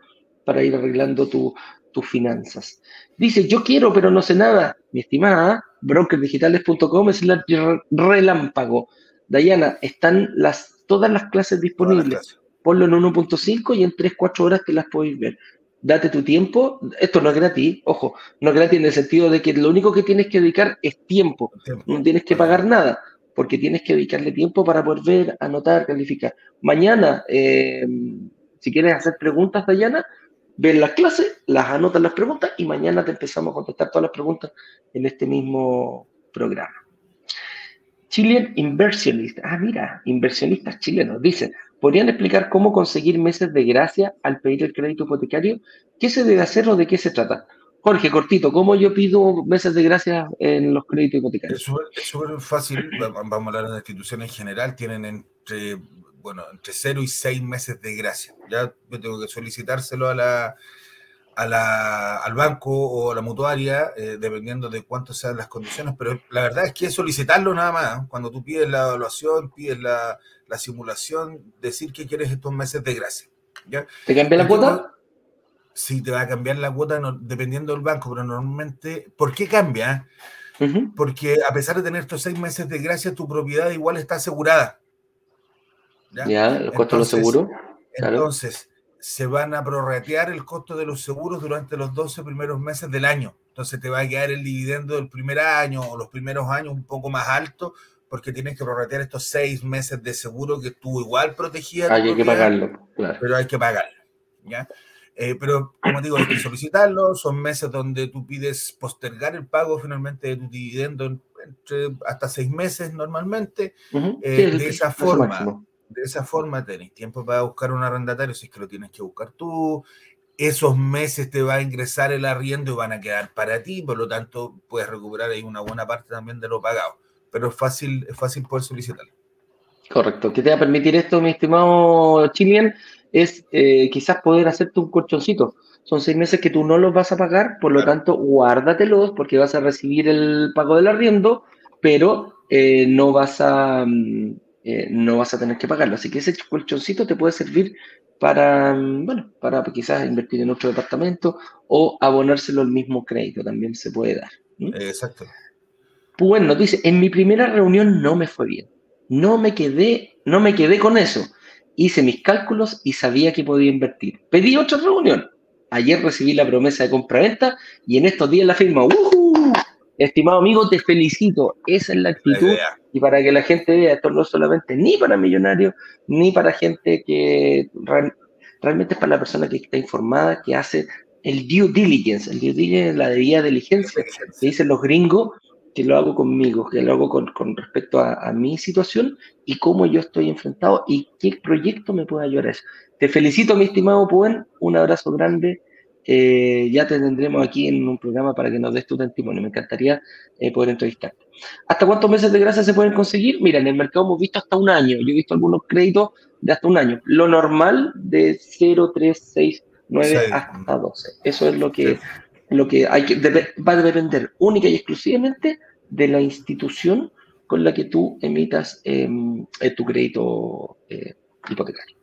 para ir arreglando tu, tus finanzas. Dice, yo quiero, pero no sé nada. Mi estimada, brokerdigitales.com es la relámpago. Dayana, están las, todas las clases disponibles. Ponlo en 1.5 y en 3-4 horas te las podéis ver. Date tu tiempo. Esto no es gratis, ojo, no es gratis en el sentido de que lo único que tienes que dedicar es tiempo. No tienes que pagar nada, porque tienes que dedicarle tiempo para poder ver, anotar, calificar. Mañana, eh, si quieres hacer preguntas, Dayana, ven las clases, las anotan las preguntas y mañana te empezamos a contestar todas las preguntas en este mismo programa. Chilean Inversionist. Ah, mira, inversionistas chilenos. Dicen, ¿podrían explicar cómo conseguir meses de gracia al pedir el crédito hipotecario? ¿Qué se debe hacer o de qué se trata? Jorge, cortito, ¿cómo yo pido meses de gracia en los créditos hipotecarios? Es súper fácil, vamos a hablar de las instituciones en general, tienen entre bueno, entre 0 y 6 meses de gracia. Ya yo tengo que solicitárselo a la, a la, al banco o a la mutuaria, eh, dependiendo de cuántas sean las condiciones, pero la verdad es que es solicitarlo nada más. ¿eh? Cuando tú pides la evaluación, pides la, la simulación, decir que quieres estos meses de gracia. ¿ya? ¿Te cambia la cuota? Sí, te va a cambiar la cuota dependiendo del banco, pero normalmente, ¿por qué cambia? Porque a pesar de tener estos seis meses de gracia, tu propiedad igual está asegurada. ¿Ya? ¿El costo de los seguros? Entonces, se van a prorratear el costo de los seguros durante los 12 primeros meses del año. Entonces, te va a quedar el dividendo del primer año o los primeros años un poco más alto porque tienes que prorratear estos seis meses de seguro que tú igual protegías. hay que pagarlo, claro. Pero hay que pagarlo, ¿ya? Eh, pero, como digo, hay que solicitarlo. Son meses donde tú pides postergar el pago finalmente de tu dividendo entre hasta seis meses normalmente. Eh, de esa forma, de esa forma tenés tiempo para buscar un arrendatario si es que lo tienes que buscar tú. Esos meses te va a ingresar el arriendo y van a quedar para ti, por lo tanto puedes recuperar ahí una buena parte también de lo pagado. Pero es fácil, es fácil poder solicitarlo. Correcto. ¿Qué te va a permitir esto, mi estimado Chilian? Es eh, quizás poder hacerte un colchoncito. Son seis meses que tú no los vas a pagar, por lo tanto, guárdatelos porque vas a recibir el pago del arriendo, pero eh, no vas a, mm, eh, no vas a tener que pagarlo. Así que ese colchoncito te puede servir para, mm, bueno, para quizás invertir en otro departamento o abonárselo al mismo crédito, también se puede dar. Exacto. Bueno, dice, en mi primera reunión no me fue bien. No me quedé, no me quedé con eso. Hice mis cálculos y sabía que podía invertir. Pedí otra reunión. Ayer recibí la promesa de compra-venta y en estos días la firma. Estimado amigo, te felicito. Esa es la actitud. y para que la gente vea, esto no es solamente ni para millonarios, ni para gente que realmente es para la persona que está informada, que hace el due diligence. El due diligence, la debida diligencia, que dicen los gringos, que lo hago conmigo, que lo hago con, respecto a, a, mi situación y cómo yo estoy enfrentado y qué proyecto me puede ayudar a eso. Te felicito, mi estimado Puen. Un abrazo grande eh, ya te tendremos aquí en un programa para que nos des tu testimonio. Me encantaría eh, poder entrevistarte. ¿Hasta cuántos meses de gracia se pueden conseguir? Mira, en el mercado hemos visto hasta un año. Yo he visto algunos créditos de hasta un año. Lo normal de 0, 3, 6, 9 hasta 12. Eso es lo que, lo que hay que va a depender única y exclusivamente de la institución con la que tú emitas em, eh, tu crédito hipotecario.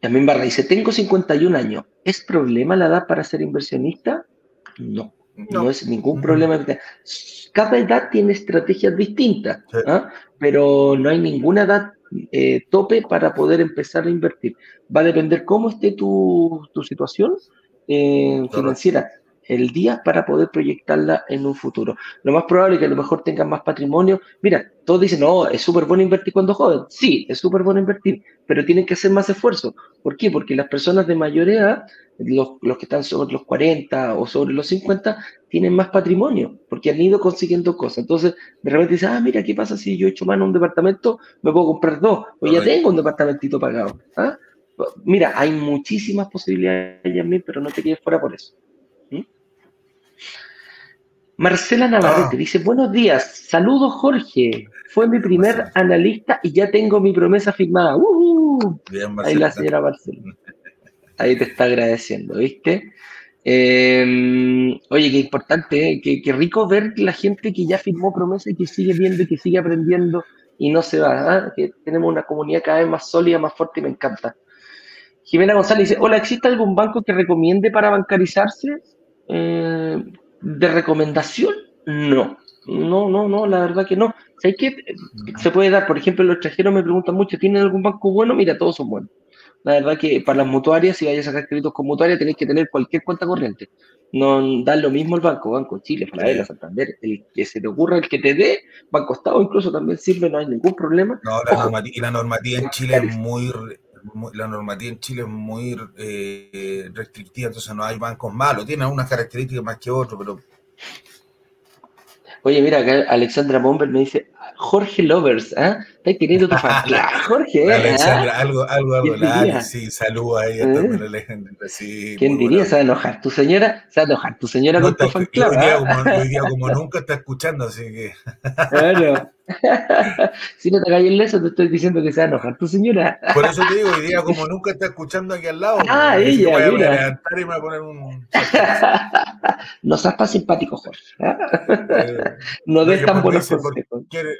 También Barra dice, tengo 51 años. ¿Es problema la edad para ser inversionista? No, no, es ningún problema. Cada edad tiene estrategias distintas, ¿ah? pero no hay ninguna edad eh, tope para poder empezar a invertir. Va a depender cómo esté tu, situación eh, financiera el día para poder proyectarla en un futuro. Lo más probable es que a lo mejor tengas más patrimonio. Mira, todos dicen, no, es súper bueno invertir cuando joven. Sí, es súper bueno invertir, pero tienen que hacer más esfuerzo. ¿Por qué? Porque las personas de mayor edad, los, los, que están sobre los 40 o sobre los 50, tienen más patrimonio, porque han ido consiguiendo cosas. Entonces, de repente dicen, ah, mira, ¿qué pasa si yo echo mano a un departamento? Me puedo comprar dos, o ya tengo un departamentito pagado. ¿ah? Mira, hay muchísimas posibilidades, Yasmin, pero no te quedes fuera por eso. Marcela Navarrete ah. dice, buenos días, saludos Jorge, fue mi primer analista y ya tengo mi promesa firmada. Ahí la señora Marcela. Ahí te está agradeciendo, ¿viste? Em, oye, qué importante, ¿eh? qué, rico ver la gente que ya firmó promesa y que sigue viendo y que sigue aprendiendo y no se va. ¿ah? Que tenemos una comunidad cada vez más sólida, más fuerte y me encanta. Jimena González dice, hola, ¿existe algún banco que recomiende para bancarizarse? Eh, ¿De recomendación? No. No, no, no, la verdad que no. ¿Sabes qué? Se puede dar, por ejemplo, los extranjeros me preguntan mucho, ¿tienen algún banco bueno? Mira, todos son buenos. La verdad que para las mutuarias, si vayas a sacar créditos con mutuaria, tenéis que tener cualquier cuenta corriente. No da lo mismo el banco, Banco Chile, Falabella, Santander, el que se te ocurra, el que te dé, Banco Estado incluso también sirve, no hay ningún problema. No, la, y la normativa en Chile es muy la normativa en Chile es muy eh, restrictiva, entonces no hay bancos malos. Tiene algunas características más que otros, pero. Oye, mira, acá Alexandra Bomber me dice, Jorge Lovers, ¿ah? ¿eh? Estás teniendo tu familia. Jorge, ¿eh? Alexandra, algo, algo, algo, la, sí, saluda ahí a ¿Eh? la Sí, ¿Quién diría? Se va a enojar tu señora, se va a enojar tu señora con tu fan club. Hoy día, como, nunca está escuchando, así que. Claro. si no te caes el leso, te estoy diciendo que se va a enojar tu señora. Por eso te digo, hoy día como nunca está escuchando aquí al lado. Ah, ella, voy a, mira. levantar y me voy a poner un... no seas tan simpático, Jorge. Eh, no des tan buenos consejos.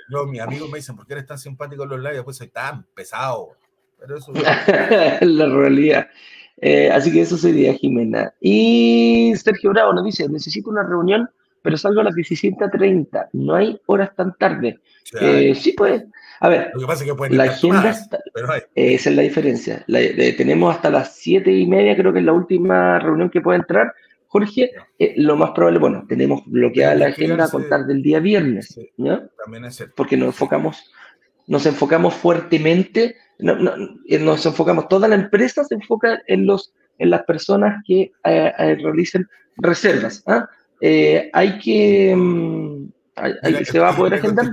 No, mis amigos me dicen, ¿por qué eres tan simpático en los lives? Pues soy tan pesado. Pero eso... La realidad. Eh, así que eso sería Jimena. Y Sergio Bravo nos dice, necesito una reunión pero salgo a las 17.30. No hay horas tan tarde. Eh, sí, pues. A ver, Lo que pasa es que la agenda esa es la diferencia. tenemos hasta las 7 y media, creo que es la última reunión que puede entrar. Jorge, eh, lo más probable, bueno, tenemos bloqueada la agenda a contar del día viernes, También es cierto. Porque nos enfocamos, nos enfocamos fuertemente, eh, nos enfocamos, toda la empresa se enfoca en los en las personas que realicen reservas. ¿ah? Eh, hay que. Mm, se va a poder agendar.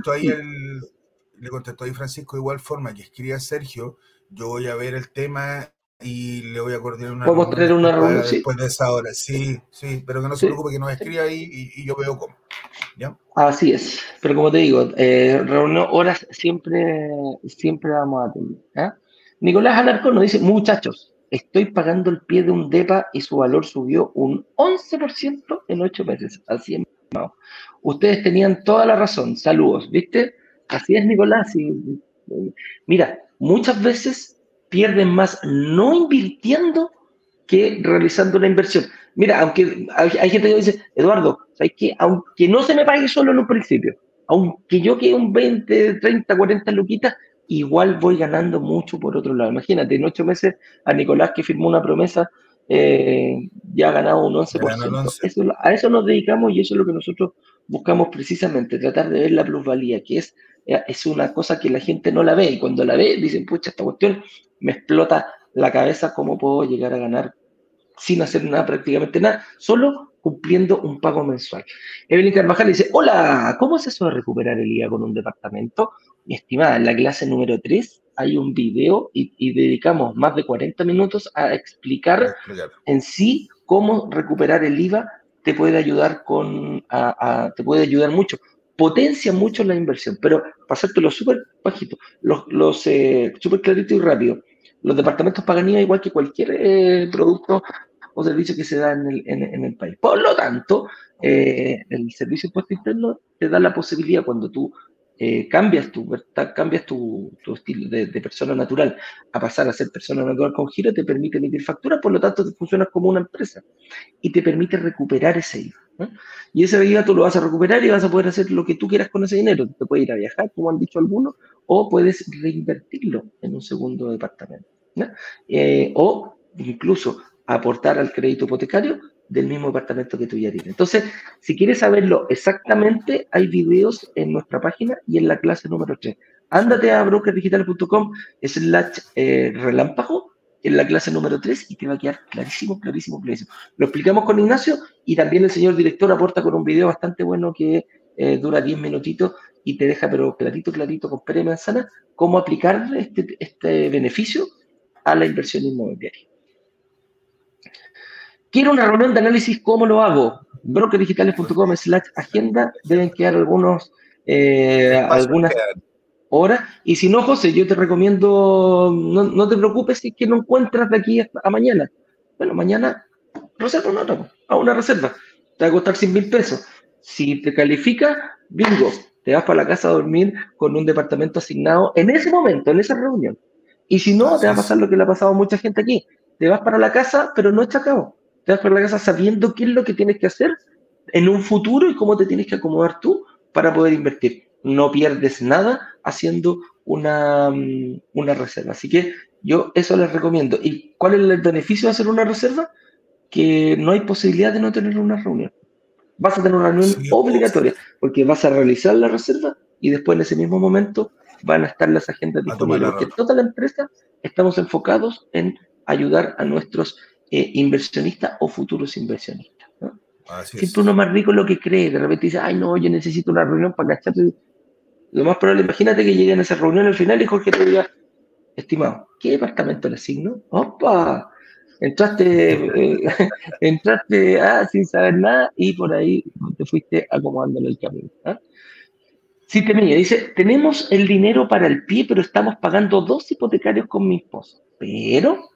le contestó ahí Francisco de igual forma que escribía Sergio. Yo voy a ver el tema y le voy a coordinar una ¿Podemos tener una reunión? Después de esa hora, sí, sí, pero que no se preocupe, que nos escriba ahí y, yo veo cómo. ¿ya? Así es, pero como te digo, eh, reunión, horas siempre, siempre vamos a tener. Nicolás Alarcón nos dice, muchachos, estoy pagando el pie de un DEPA y su valor subió un 11% en 8 meses. Así es, Ustedes tenían toda la razón. Saludos, ¿viste? Así es, Nicolás. mira, muchas veces pierden más no invirtiendo que realizando una inversión. Mira, aunque hay, gente que dice, Eduardo, ¿sabes qué? Aunque no se me pague solo en un principio, aunque yo quede un 20, 30, 40 luquitas, igual voy ganando mucho por otro lado. Imagínate, en ocho meses a Nicolás que firmó una promesa eh, ya ha ganado un 11%. a eso nos dedicamos y eso es lo que nosotros buscamos precisamente, tratar de ver la plusvalía, que es, es una cosa que la gente no la ve y cuando la ve dicen, pucha, esta cuestión me explota la cabeza, ¿cómo puedo llegar a ganar sin hacer nada, prácticamente nada, solo cumpliendo un pago mensual. Evelyn Carvajal dice, hola, ¿cómo es eso de recuperar el IVA con un departamento? Mi estimada, en la clase número 3 hay un video y, dedicamos más de 40 minutos a explicar en sí cómo recuperar el IVA te puede ayudar con, te puede ayudar mucho. Potencia mucho la inversión, pero pasártelo súper bajito, los, los eh, súper clarito y rápido. Los departamentos pagan igual que cualquier eh, producto o servicio que se da en el, en, el país. Por lo tanto, eh, el servicio de impuesto interno te da la posibilidad cuando tú eh, cambias tu cambias tu, estilo de, persona natural a pasar a ser persona natural con giro, te permite emitir facturas, por lo tanto te funcionas como una empresa y te permite recuperar ese IVA. Y ese IVA tú lo vas a recuperar y vas a poder hacer lo que tú quieras con ese dinero. Te puedes ir a viajar, como han dicho algunos, o puedes reinvertirlo en un segundo departamento. Eh, o incluso aportar al crédito hipotecario del mismo departamento que tú ya tienes. Entonces, si quieres saberlo exactamente, hay videos en nuestra página y en la clase número 3. Ándate a brokerdigitales.com slash eh, relámpago en la clase número 3 y te va a quedar clarísimo, clarísimo, clarísimo. Lo explicamos con Ignacio y también el señor director aporta con un video bastante bueno que eh, dura 10 minutitos y te deja, pero clarito, clarito, con pere manzana, cómo aplicar este, este beneficio a la inversión inmobiliaria. Quiero una reunión de análisis, ¿cómo lo hago? brokerdigitales.com slash agenda, deben quedar algunos, eh, algunas horas. Y si no, José, yo te recomiendo, no, te preocupes si es que no encuentras de aquí a mañana. Bueno, mañana reserva una a una reserva. Te va a costar 100 mil pesos. Si te califica, bingo, te vas para la casa a dormir con un departamento asignado en ese momento, en esa reunión. Y si no, te va a pasar lo que le ha pasado a mucha gente aquí. Te vas para la casa, pero no está cabo te vas por la casa sabiendo qué es lo que tienes que hacer en un futuro y cómo te tienes que acomodar tú para poder invertir. No pierdes nada haciendo una, mm, una reserva. Así que yo eso les recomiendo. ¿Y cuál es el beneficio de hacer una reserva? Que no hay posibilidad de no tener una reunión. Vas a tener una reunión obligatoria porque vas a realizar la reserva y después en ese mismo momento van a estar las agendas disponibles. Porque toda la empresa estamos enfocados en ayudar a nuestros eh, inversionista o futuros inversionistas. ¿no? Siempre uno más rico lo que cree, de repente dice, ay no, yo necesito una reunión para cachar. Lo más probable, imagínate que lleguen a esa reunión al final y Jorge te diga, estimado, ¿qué departamento le asigno? ¡Opa! Entraste, eh, entraste ah, sin saber nada y por ahí te fuiste acomodándole el camino. ¿ah? Sí, dice, tenemos el dinero para el pie, pero estamos pagando dos hipotecarios con mi esposo. Pero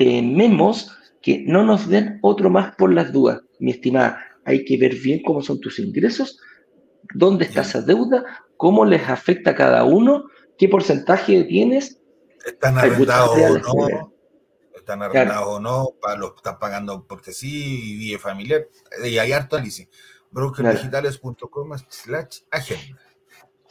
tememos que no nos den otro más por las dudas. Mi estimada, hay que ver bien cómo son tus ingresos, dónde está esa deuda, cómo les afecta a cada uno, qué porcentaje tienes. ¿Están arrendados o no? ¿Están arrendados o no? ¿Lo están pagando porque sí? ¿Vie familiar? Y hay harto análisis. brokerdigitales.com slash agenda.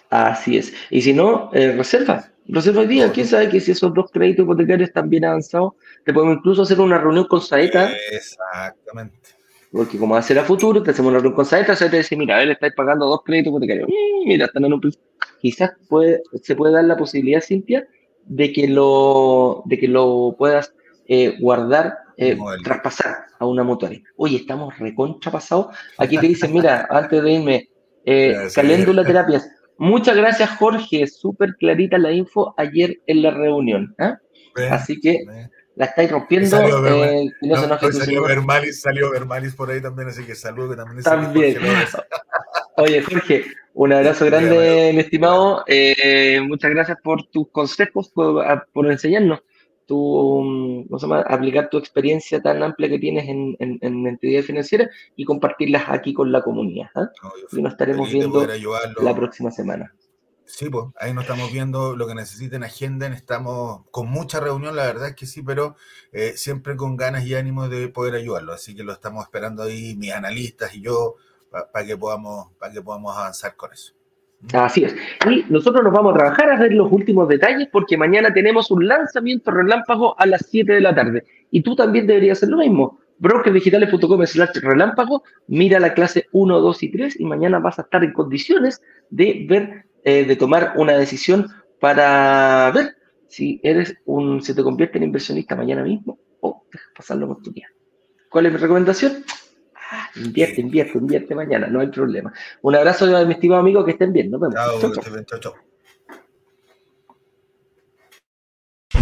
Así es. Y si no, eh, reserva. Reserva hoy día. ¿Quién sabe que si esos dos créditos hipotecarios están bien avanzados, te podemos incluso hacer una reunión con Saeta? Exactamente. Porque como va a ser a futuro, te hacemos una reunión con Saeta, Saeta dice, mira, él está pagando dos créditos hipotecarios. Mm, mira, están en un... Quizás puede, se puede dar la posibilidad, Cintia, de que lo, de que lo puedas eh, guardar, eh, traspasar a una mutuaria. Oye, estamos recontra pasados. Aquí te dicen, mira, antes de irme, eh, caléndula terapias Muchas gracias, Jorge. Súper clarita la info ayer en la reunión. ¿eh? Así que la estáis rompiendo. Salió, eh, no, salió Vermalis, salió Vermalis por ahí también, así que saludo también. También. Oye, Jorge, un abrazo grande, mi estimado. Eh, muchas gracias por tus consejos, por, por enseñarnos tu, aplicar tu experiencia tan amplia que tienes en, en, entidades financieras y compartirlas aquí con la comunidad. ¿ah? y nos estaremos viendo la próxima semana. Sí, pues ahí nos estamos viendo lo que necesiten, agenda, estamos con mucha reunión, la verdad es que sí, pero eh, siempre con ganas y ánimo de poder ayudarlo. Así que lo estamos esperando ahí, mis analistas y yo, para que, podamos, para que podamos avanzar con eso. Así es. Y nosotros nos vamos a trabajar a ver los últimos detalles porque mañana tenemos un lanzamiento relámpago a las 7 de la tarde. Y tú también deberías hacer lo mismo. brokersdigitales.com slash relámpago, mira la clase 1, 2 y 3 y mañana vas a estar en condiciones de ver, eh, de tomar una decisión para ver si eres un, si te conviertes en inversionista mañana mismo o dejas pasar la oportunidad. ¿Cuál es mi recomendación? Invierte, invierte, invierte mañana, no hay problema. Un abrazo de mi estimado amigo, que estén bien. Nos vemos. chau, chau.